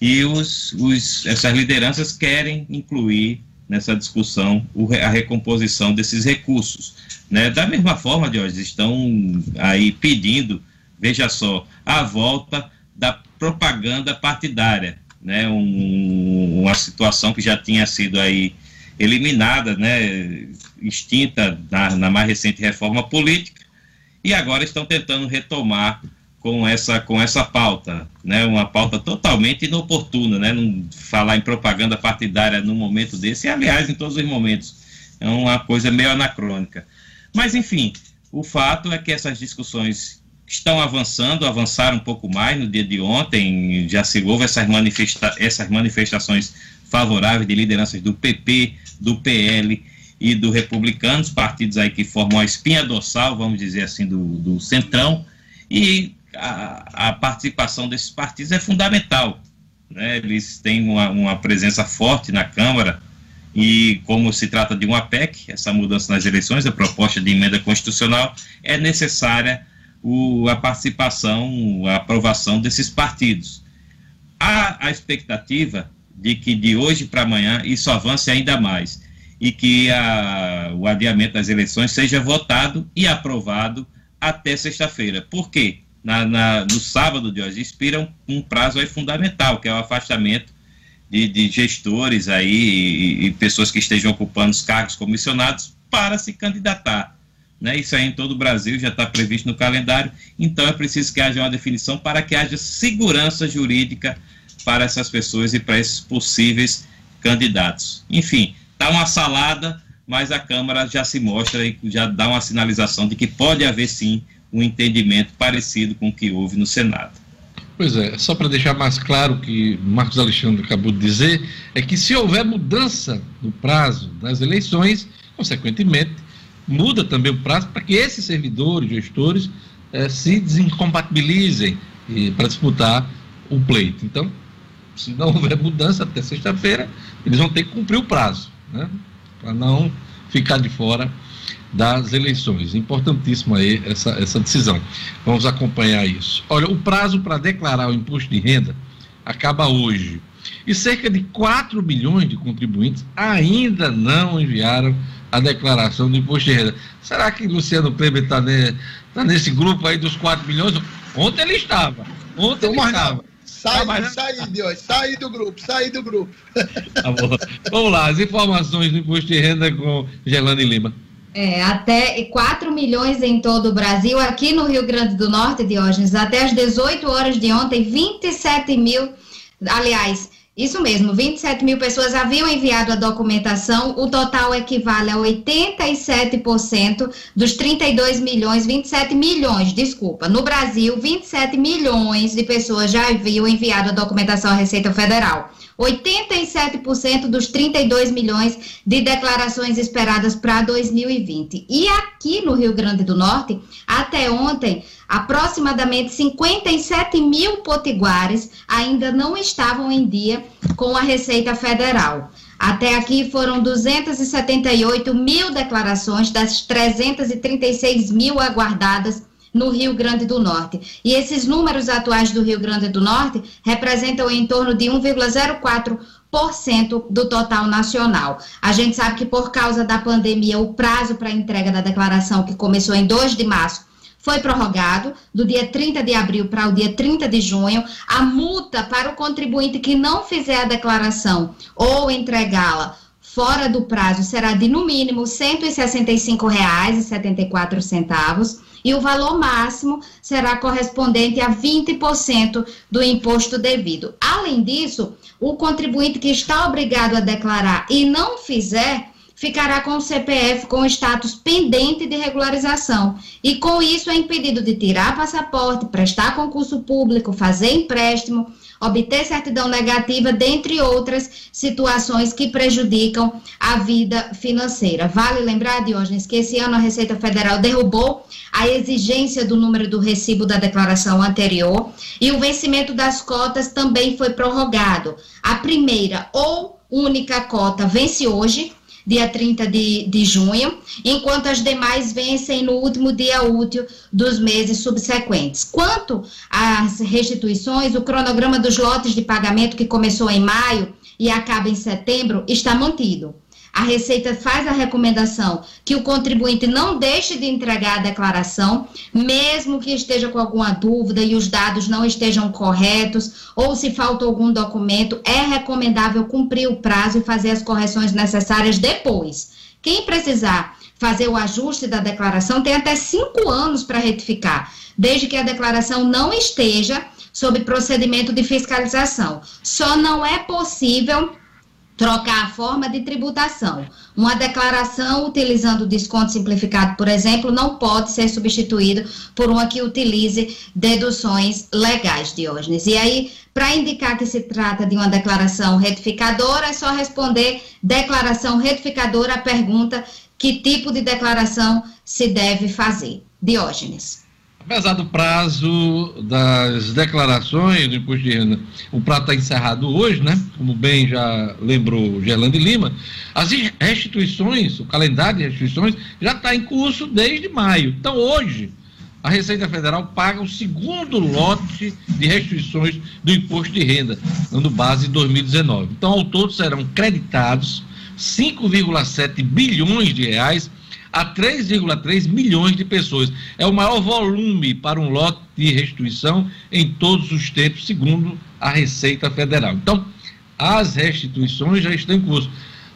Speaker 4: e os, os, essas lideranças querem incluir nessa discussão a recomposição desses recursos. Né? Da mesma forma, Jorge, estão aí pedindo, veja só, a volta da propaganda partidária, né? Um, uma situação que já tinha sido aí eliminada, né, extinta na, na mais recente reforma política, e agora estão tentando retomar com essa, com essa pauta, né? uma pauta totalmente inoportuna, né? não falar em propaganda partidária num momento desse, e aliás, em todos os momentos, é uma coisa meio anacrônica. Mas, enfim, o fato é que essas discussões estão avançando, avançaram um pouco mais no dia de ontem, já se houve essas, manifesta essas manifestações favoráveis de lideranças do PP, do PL e do Republicanos, partidos aí que formam a espinha dorsal, vamos dizer assim, do, do Centrão, e a, a participação desses partidos é fundamental. Né? Eles têm uma, uma presença forte na Câmara, e como se trata de uma PEC, essa mudança nas eleições, a proposta de emenda constitucional, é necessária o, a participação, a aprovação desses partidos. Há a expectativa de que de hoje para amanhã isso avance ainda mais e que a, o adiamento das eleições seja votado e aprovado até sexta-feira. Por quê? Na, na, no sábado de hoje expiram um prazo aí fundamental, que é o afastamento de, de gestores aí e, e, pessoas que estejam ocupando os cargos comissionados para se candidatar. Né? Isso aí em todo o Brasil já está previsto no calendário, então é preciso que haja uma definição para que haja segurança jurídica para essas pessoas e para esses possíveis candidatos. Enfim, está uma salada, mas a Câmara já se mostra e já dá uma sinalização de que pode haver sim um entendimento parecido com o que houve no Senado.
Speaker 1: Pois é, só para deixar mais claro o que Marcos Alexandre acabou de dizer, é que se houver mudança no prazo das eleições, consequentemente, muda também o prazo para que esses servidores, gestores, eh, se desincompatibilizem para disputar o pleito. Então, se não houver mudança até sexta-feira, eles vão ter que cumprir o prazo, né? para não ficar de fora das eleições. Importantíssima aí essa, essa decisão. Vamos acompanhar isso. Olha, o prazo para declarar o imposto de renda acaba hoje. E cerca de 4 milhões de contribuintes ainda não enviaram a declaração do imposto de renda. Será que Luciano Kleber está ne, tá nesse grupo aí dos 4 milhões? Ontem ele estava. Ontem ele estava.
Speaker 2: Sai, ah, sai, Deus, sai do grupo, sai do grupo.
Speaker 1: Tá Vamos lá, as informações do imposto de renda com Gelane Lima.
Speaker 3: É, até 4 milhões em todo o Brasil. Aqui no Rio Grande do Norte, Diógenes, até as 18 horas de ontem, 27 mil, aliás, isso mesmo, 27 mil pessoas haviam enviado a documentação, o total equivale a 87% dos 32 milhões, 27 milhões, desculpa. No Brasil, 27 milhões de pessoas já haviam enviado a documentação à Receita Federal. 87% dos 32 milhões de declarações esperadas para 2020. E aqui no Rio Grande do Norte, até ontem, aproximadamente 57 mil potiguares ainda não estavam em dia com a Receita Federal. Até aqui foram 278 mil declarações das 336 mil aguardadas no Rio Grande do Norte. E esses números atuais do Rio Grande do Norte representam em torno de 1,04% do total nacional. A gente sabe que por causa da pandemia, o prazo para entrega da declaração, que começou em 2 de março, foi prorrogado do dia 30 de abril para o dia 30 de junho. A multa para o contribuinte que não fizer a declaração ou entregá-la fora do prazo será de no mínimo R$ 165,74 e o valor máximo será correspondente a 20% do imposto devido. Além disso, o contribuinte que está obrigado a declarar e não fizer ficará com o CPF com status pendente de regularização e com isso é impedido de tirar passaporte, prestar concurso público, fazer empréstimo obter certidão negativa, dentre outras situações que prejudicam a vida financeira. Vale lembrar, Diógenes, que esse ano a Receita Federal derrubou a exigência do número do recibo da declaração anterior e o vencimento das cotas também foi prorrogado. A primeira ou única cota vence hoje, dia 30 de, de junho, enquanto as demais vencem no último dia útil dos meses subsequentes. Quanto às restituições, o cronograma dos lotes de pagamento que começou em maio e acaba em setembro está mantido. A Receita faz a recomendação que o contribuinte não deixe de entregar a declaração, mesmo que esteja com alguma dúvida e os dados não estejam corretos, ou se falta algum documento, é recomendável cumprir o prazo e fazer as correções necessárias depois. Quem precisar fazer o ajuste da declaração tem até cinco anos para retificar, desde que a declaração não esteja sob procedimento de fiscalização. Só não é possível trocar a forma de tributação. Uma declaração utilizando desconto simplificado, por exemplo, não pode ser substituído por uma que utilize deduções legais, Diógenes. E aí, para indicar que se trata de uma declaração retificadora, é só responder declaração retificadora à pergunta que tipo de declaração se deve fazer. Diógenes.
Speaker 1: Apesar do prazo das declarações do imposto de renda, o prazo está encerrado hoje, né? Como bem já lembrou Gerlando Lima, as restituições, o calendário de restituições já está em curso desde maio. Então, hoje, a Receita Federal paga o segundo lote de restituições do imposto de renda, dando base em 2019. Então, ao todo serão creditados 5,7 bilhões de reais a 3,3 milhões de pessoas. É o maior volume para um lote de restituição em todos os tempos, segundo a Receita Federal. Então, as restituições já estão em curso.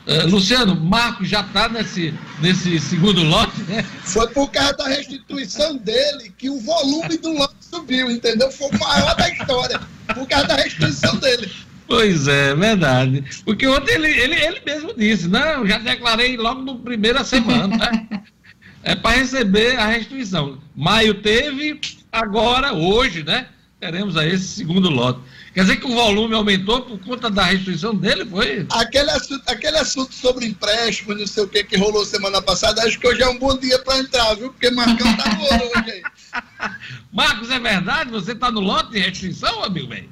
Speaker 1: Uh, Luciano, Marcos já está nesse, nesse segundo lote, né?
Speaker 2: Foi por causa da restituição dele que o volume do lote subiu, entendeu? Foi o maior da história, por causa da restituição dele.
Speaker 1: Pois é, verdade. Porque ontem ele, ele, ele mesmo disse, não, já declarei logo no primeira semana. Né? <laughs> é para receber a restituição. Maio teve, agora, hoje, né? Teremos aí esse segundo lote. Quer dizer que o volume aumentou por conta da restituição dele, foi?
Speaker 2: Aquele assunto, aquele assunto sobre empréstimo, não sei o que, que rolou semana passada, acho que hoje é um bom dia para entrar, viu? Porque Marcão tá hoje aí. <laughs>
Speaker 1: Marcos, é verdade? Você está no lote de restituição, amigo bem?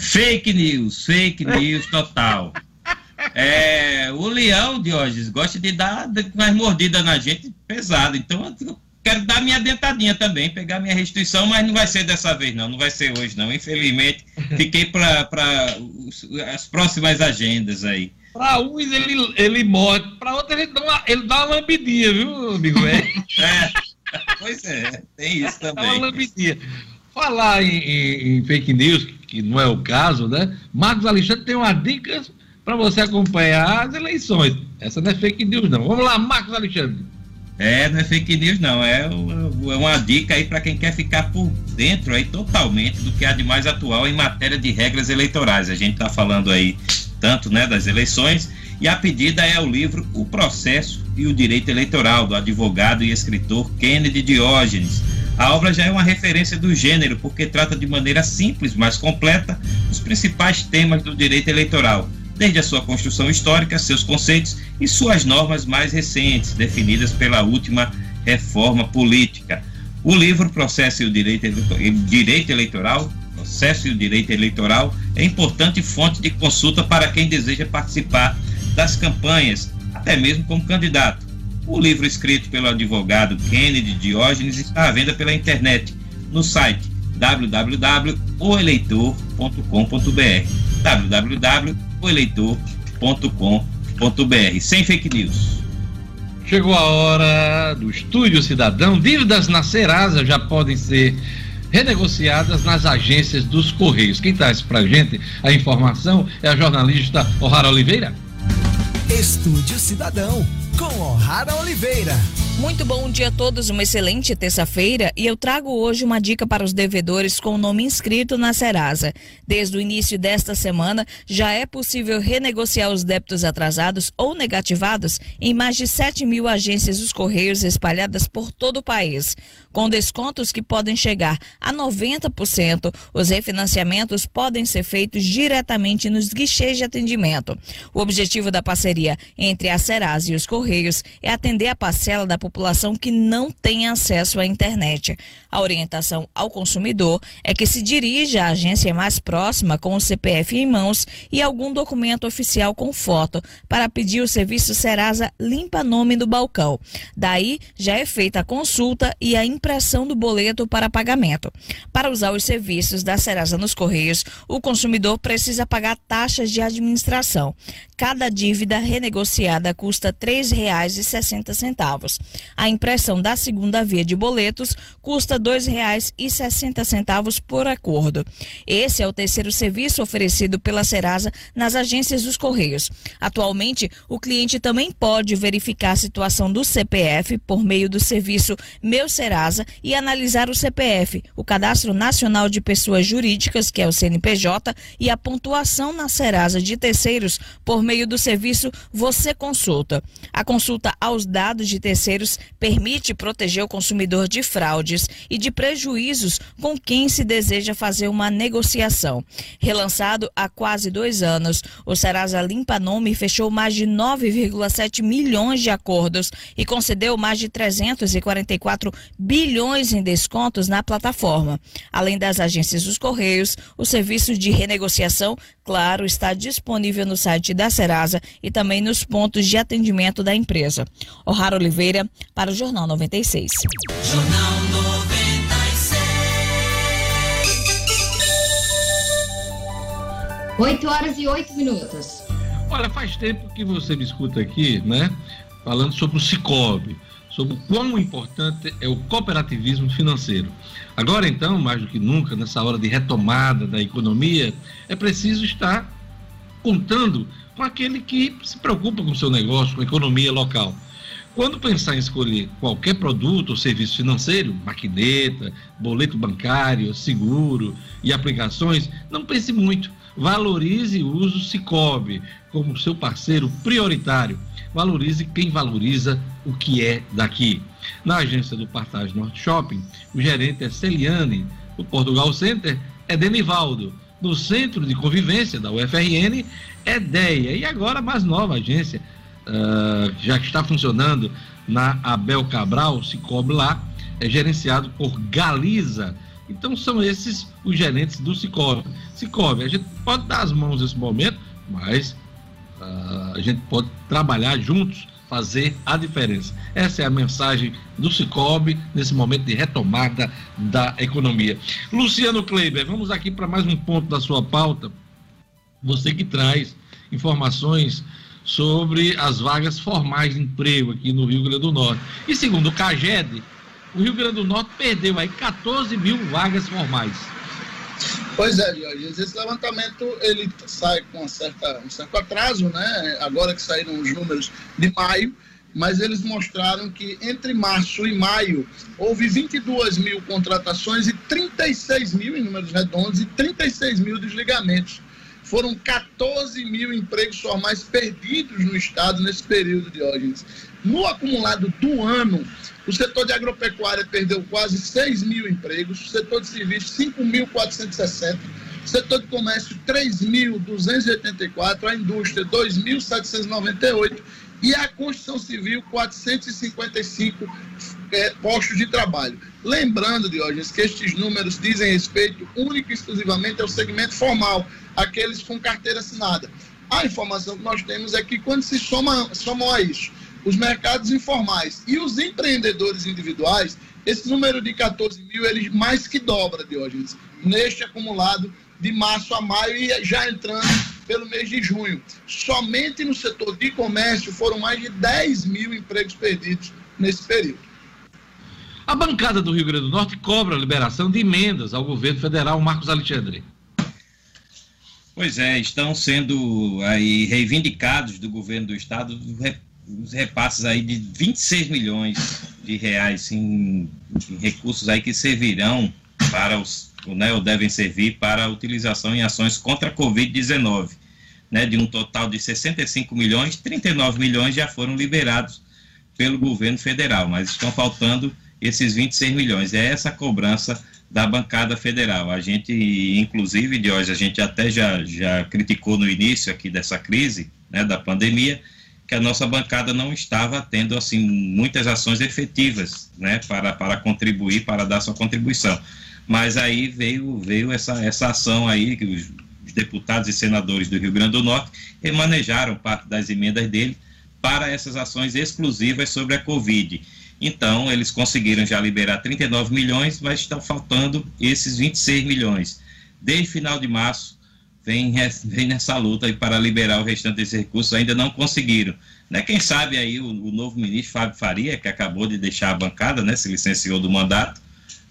Speaker 4: Fake news, fake news total. É, o leão, Diógenes, gosta de dar mais mordida na gente pesada. Então, eu quero dar minha dentadinha também, pegar minha restituição, mas não vai ser dessa vez, não. Não vai ser hoje, não. Infelizmente, fiquei para as próximas agendas aí.
Speaker 1: Para uns ele, ele morde, para outros ele dá, uma, ele dá uma lambidinha, viu, amigo?
Speaker 4: É. <laughs> Pois é, tem isso também. Dá uma lambidinha.
Speaker 1: Falar em, em, em, fake news, que não é o caso, né? Marcos Alexandre tem uma dica para você acompanhar as eleições. Essa não é fake news, não. Vamos lá, Marcos Alexandre.
Speaker 4: É, não é fake news, não. É uma, é uma dica aí para quem quer ficar por dentro aí totalmente do que há de mais atual em matéria de regras eleitorais. A gente está falando aí tanto né, das eleições e a pedida é o livro O Processo e o Direito Eleitoral, do advogado e escritor Kennedy Diógenes a obra já é uma referência do gênero, porque trata de maneira simples, mas completa, os principais temas do direito eleitoral, desde a sua construção histórica, seus conceitos e suas normas mais recentes, definidas pela última reforma política. O livro Processo e o Direito, Direito Eleitoral, Processo e o Direito Eleitoral, é importante fonte de consulta para quem deseja participar das campanhas, até mesmo como candidato. O livro escrito pelo advogado Kennedy Diógenes está à venda pela internet no site www.oeleitor.com.br www.oeleitor.com.br Sem fake news.
Speaker 1: Chegou a hora do Estúdio Cidadão. Dívidas na Serasa já podem ser renegociadas nas agências dos Correios. Quem traz para a gente a informação é a jornalista O'Hara Oliveira.
Speaker 7: Estúdio Cidadão com O'Hara Oliveira.
Speaker 5: Muito bom dia a todos, uma excelente terça-feira e eu trago hoje uma dica para os devedores com o nome inscrito na Serasa. Desde o início desta semana, já é possível renegociar os débitos atrasados ou negativados em mais de 7 mil agências dos Correios espalhadas por todo o país. Com descontos que podem chegar a 90%, os refinanciamentos podem ser feitos diretamente nos guichês de atendimento. O objetivo da parceria entre a Serasa e os Correios é atender a parcela da população população que não tem acesso à internet. A orientação ao consumidor é que se dirija à agência mais próxima com o CPF em mãos e algum documento oficial com foto para pedir o serviço Serasa Limpa Nome do balcão. Daí já é feita a consulta e a impressão do boleto para pagamento. Para usar os serviços da Serasa nos Correios, o consumidor precisa pagar taxas de administração. cada dívida renegociada custa R$ 3,60. A impressão da segunda via de boletos custa R$ 2,60 por acordo. Esse é o terceiro serviço oferecido pela Serasa nas agências dos Correios. Atualmente, o cliente também pode verificar a situação do CPF por meio do serviço Meu Serasa e analisar o CPF, o Cadastro Nacional de Pessoas Jurídicas, que é o CNPJ, e a pontuação na Serasa de terceiros por meio do serviço Você Consulta. A consulta aos dados de terceiros permite proteger o consumidor de fraudes e de prejuízos com quem se deseja fazer uma negociação. Relançado há quase dois anos, o Serasa Limpa Nome fechou mais de 9,7 milhões de acordos e concedeu mais de 344 bilhões em descontos na plataforma. Além das agências dos Correios, o serviço de renegociação, claro, está disponível no site da Serasa e também nos pontos de atendimento da empresa. O'Hara Oliveira, para o Jornal 96. Jornal 96.
Speaker 3: 8 horas e 8 minutos.
Speaker 1: Olha, faz tempo que você me escuta aqui, né? Falando sobre o Cicobi, sobre o quão importante é o cooperativismo financeiro. Agora, então, mais do que nunca, nessa hora de retomada da economia, é preciso estar contando com aquele que se preocupa com o seu negócio, com a economia local. Quando pensar em escolher qualquer produto ou serviço financeiro, maquineta, boleto bancário, seguro e aplicações, não pense muito. Valorize o uso Cicobi como seu parceiro prioritário. Valorize quem valoriza o que é daqui. Na agência do Partage Norte Shopping, o gerente é Celiane. O Portugal Center é Denivaldo. No Centro de Convivência da UFRN é DEA. E agora a mais nova agência, uh, já que está funcionando na Abel Cabral, cobre lá, é gerenciado por Galiza. Então são esses os gerentes do Cicobi. Cicobi, a gente pode dar as mãos nesse momento, mas uh, a gente pode trabalhar juntos, fazer a diferença. Essa é a mensagem do Cicobi nesse momento de retomada da economia. Luciano Kleiber, vamos aqui para mais um ponto da sua pauta. Você que traz informações sobre as vagas formais de emprego aqui no Rio Grande do Norte. E segundo o CAGED, o Rio Grande do Norte perdeu aí 14 mil vagas formais.
Speaker 2: Pois é, Diógenes, esse levantamento ele sai com certa, um certo atraso, né? Agora que saíram os números de maio, mas eles mostraram que entre março e maio houve 22 mil contratações e 36 mil em números redondos e 36 mil desligamentos. Foram 14 mil empregos formais perdidos no estado nesse período, Diógenes. No acumulado do ano, o setor de agropecuária perdeu quase 6 mil empregos, o setor de serviços 5.460, o setor de comércio 3.284, a indústria 2.798 e a construção civil 455 é, postos de trabalho. Lembrando, Diógenes, que estes números dizem respeito único e exclusivamente ao segmento formal, aqueles com carteira assinada. A informação que nós temos é que quando se soma, a isso os mercados informais e os empreendedores individuais, esse número de 14 mil ele mais que dobra, Diógenes, neste acumulado de março a maio e já entrando pelo mês de junho. Somente no setor de comércio foram mais de 10 mil empregos perdidos nesse período.
Speaker 1: A bancada do Rio Grande do Norte cobra a liberação de emendas ao governo federal, Marcos Alexandre.
Speaker 4: Pois é, estão sendo aí reivindicados do governo do estado os repasses aí de 26 milhões de reais em, em recursos aí que servirão para os, né, ou devem servir para a utilização em ações contra a Covid-19. Né, de um total de 65 milhões, 39 milhões já foram liberados pelo governo federal, mas estão faltando esses 26 milhões. É essa cobrança da bancada federal. A gente, inclusive, de hoje, a gente até já, já criticou no início aqui dessa crise, né, da pandemia, que a nossa bancada não estava tendo assim muitas ações efetivas, né, para, para contribuir, para dar sua contribuição. Mas aí veio veio essa essa ação aí que os, os deputados e senadores do Rio Grande do Norte remanejaram parte das emendas dele para essas ações exclusivas sobre a Covid. Então, eles conseguiram já liberar 39 milhões, mas estão faltando esses 26 milhões. Desde final de março, vem, vem nessa luta para liberar o restante desses recursos, ainda não conseguiram. Né? Quem sabe aí o, o, novo ministro Fábio Faria, que acabou de deixar a bancada, né, se licenciou do mandato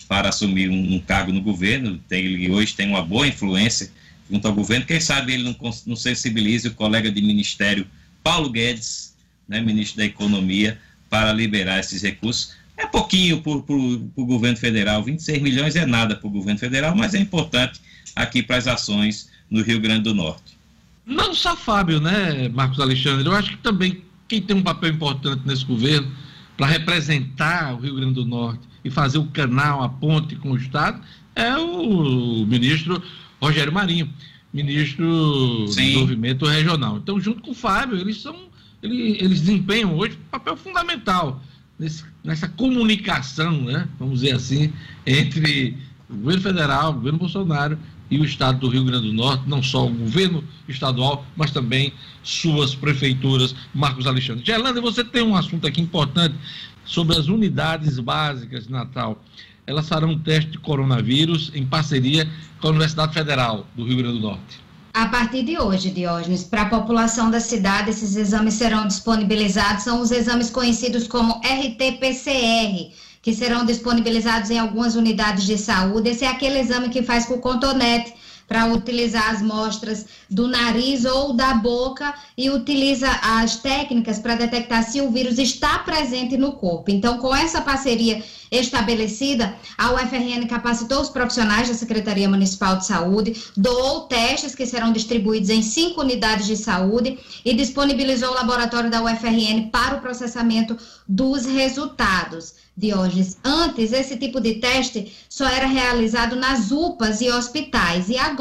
Speaker 4: para assumir um, um cargo no governo, tem, ele hoje tem uma boa influência junto ao governo, quem sabe ele não, não sensibilize o colega de ministério Paulo Guedes, né, ministro da Economia, para liberar esses recursos. É pouquinho para o governo federal, 26 milhões é nada para o governo federal, mas é importante aqui para as ações no Rio Grande do Norte.
Speaker 1: Não só Fábio, né, Marcos Alexandre? Eu acho que também quem tem um papel importante nesse governo para representar o Rio Grande do Norte e fazer o canal, a ponte com o Estado, é o ministro Rogério Marinho, ministro Sim. do Desenvolvimento Regional. Então, junto com o Fábio, eles são, eles, desempenham hoje um papel fundamental nesse, nessa comunicação, né, vamos dizer assim, entre o governo federal, o governo Bolsonaro e o estado do Rio Grande do Norte, não só o governo estadual, mas também suas prefeituras. Marcos Alexandre. Gerlanda, você tem um assunto aqui importante sobre as unidades básicas de Natal. Elas farão um teste de coronavírus em parceria com a Universidade Federal do Rio Grande do Norte.
Speaker 3: A partir de hoje, Diógenes, para a população da cidade, esses exames serão disponibilizados. São os exames conhecidos como RT-PCR que serão disponibilizados em algumas unidades de saúde. Esse é aquele exame que faz com o contonete para utilizar as mostras do nariz ou da boca e utiliza as técnicas para detectar se o vírus está presente no corpo. Então, com essa parceria estabelecida, a UFRN capacitou os profissionais da Secretaria Municipal de Saúde, doou testes que serão distribuídos em cinco unidades de saúde e disponibilizou o laboratório da UFRN para o processamento dos resultados. Diógenes. Antes, esse tipo de teste só era realizado nas UPAs e hospitais, e agora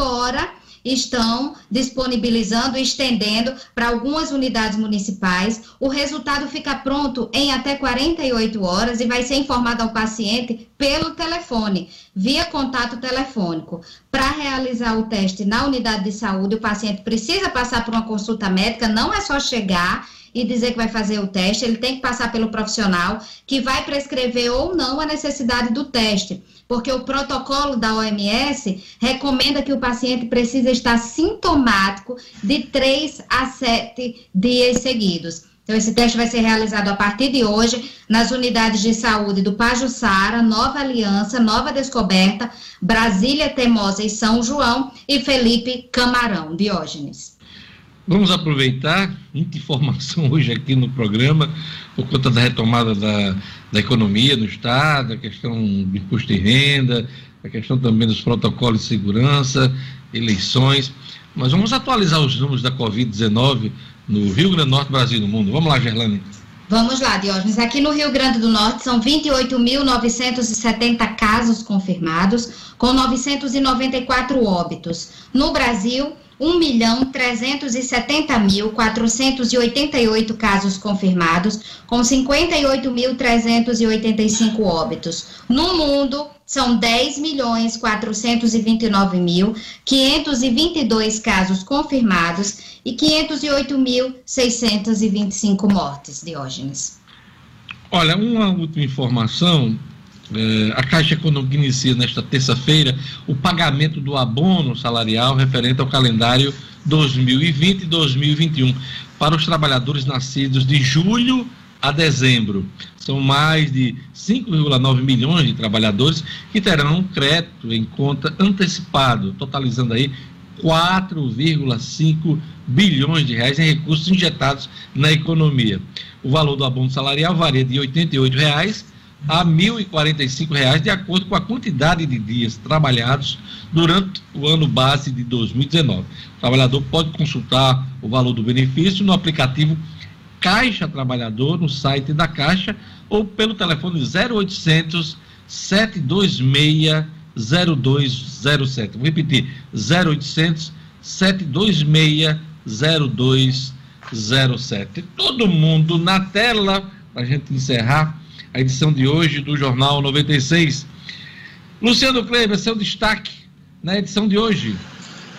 Speaker 3: estão disponibilizando e estendendo para algumas unidades municipais. O resultado fica pronto em até 48 horas e vai ser informado ao paciente pelo telefone, via contato telefônico. Para realizar o teste na unidade de saúde, o paciente precisa passar por uma consulta médica, não é só chegar e dizer que vai fazer o teste, ele tem que passar pelo profissional que vai prescrever ou não a necessidade do teste, porque o protocolo da OMS recomenda que o paciente precisa estar sintomático de 3 a 7 dias seguidos. Então, esse teste vai ser realizado a partir de hoje nas unidades de saúde do Pajuçara, Nova Aliança, Nova Descoberta, Brasília Temosa e São João e Felipe Camarão. Diógenes.
Speaker 1: Vamos aproveitar muita informação hoje aqui no programa, por conta da retomada da, da economia no Estado, a questão do imposto de renda, a questão também dos protocolos de segurança, eleições. Mas vamos atualizar os números da Covid-19 no Rio Grande do Norte, Brasil e no mundo. Vamos lá, Gerlane.
Speaker 3: Vamos lá, Diógenes. Aqui no Rio Grande do Norte são 28.970 casos confirmados, com 994 óbitos. No Brasil, 1.370.488 casos confirmados, com 58.385 óbitos. No mundo, são 10.429.522 casos confirmados e 508.625 mortes, Diógenes.
Speaker 1: Olha, uma última informação é, a Caixa Econômica inicia nesta terça-feira o pagamento do abono salarial referente ao calendário 2020 e 2021 para os trabalhadores nascidos de julho a dezembro. São mais de 5,9 milhões de trabalhadores que terão crédito em conta antecipado, totalizando aí 4,5 bilhões de reais em recursos injetados na economia. O valor do abono salarial varia de 88 reais a R$ 1.045, de acordo com a quantidade de dias trabalhados durante o ano base de 2019. O trabalhador pode consultar o valor do benefício no aplicativo Caixa Trabalhador, no site da Caixa, ou pelo telefone 0800 726 0207. Vou repetir: 0800 726 0207. Todo mundo na tela, para a gente encerrar a edição de hoje do Jornal 96. Luciano Kleber, seu destaque na edição de hoje.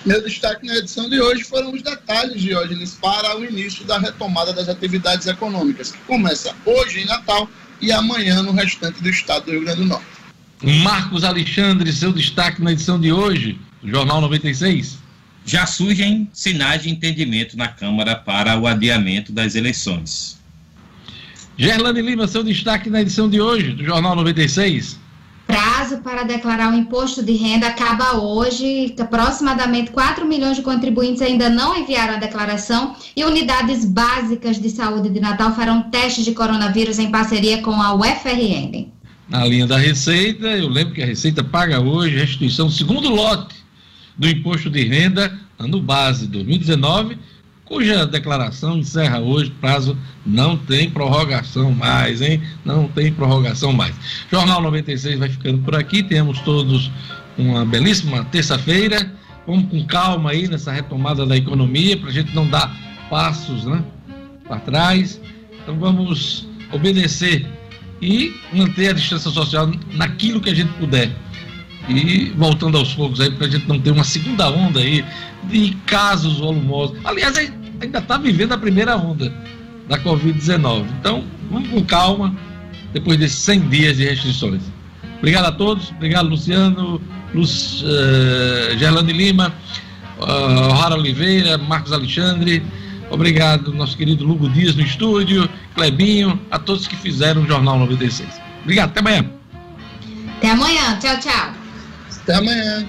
Speaker 2: Meu destaque na edição de hoje foram os detalhes, Diógenes, para o início da retomada das atividades econômicas, que começa hoje em Natal e amanhã no restante do estado do Rio Grande do Norte.
Speaker 1: Marcos Alexandre, seu destaque na edição de hoje do Jornal 96.
Speaker 4: já surgem sinais de entendimento na Câmara para o adiamento das eleições.
Speaker 1: Gerlane Lima, seu destaque na edição de hoje do Jornal 96.
Speaker 3: Prazo para declarar o imposto de renda acaba hoje. Aproximadamente 4 milhões de contribuintes ainda não enviaram a declaração e unidades básicas de saúde de Natal farão testes de coronavírus em parceria com a UFRN.
Speaker 1: Na linha da Receita, eu lembro que a Receita paga hoje a restituição do segundo lote do imposto de renda, ano base 2019 cuja declaração encerra hoje, prazo não tem prorrogação mais, hein? Não tem prorrogação mais. Jornal 96 vai ficando por aqui, temos todos uma belíssima terça-feira. Vamos com calma aí nessa retomada da economia, para a gente não dar passos né, para trás. Então vamos obedecer e manter a distância social naquilo que a gente puder. E voltando aos poucos aí, para a gente não ter uma segunda onda aí de casos volumosos. Aliás, ainda está vivendo a primeira onda da Covid-19. Então, vamos com calma, depois desses 100 dias de restrições. Obrigado a todos, obrigado Luciano, Luz, uh, Gerlane Lima, uh, Rara Oliveira, Marcos Alexandre, obrigado nosso querido Lugo Dias no estúdio, Clebinho, a todos que fizeram o Jornal 96. Obrigado, até amanhã.
Speaker 3: Até amanhã, tchau, tchau.
Speaker 2: Até amanhã.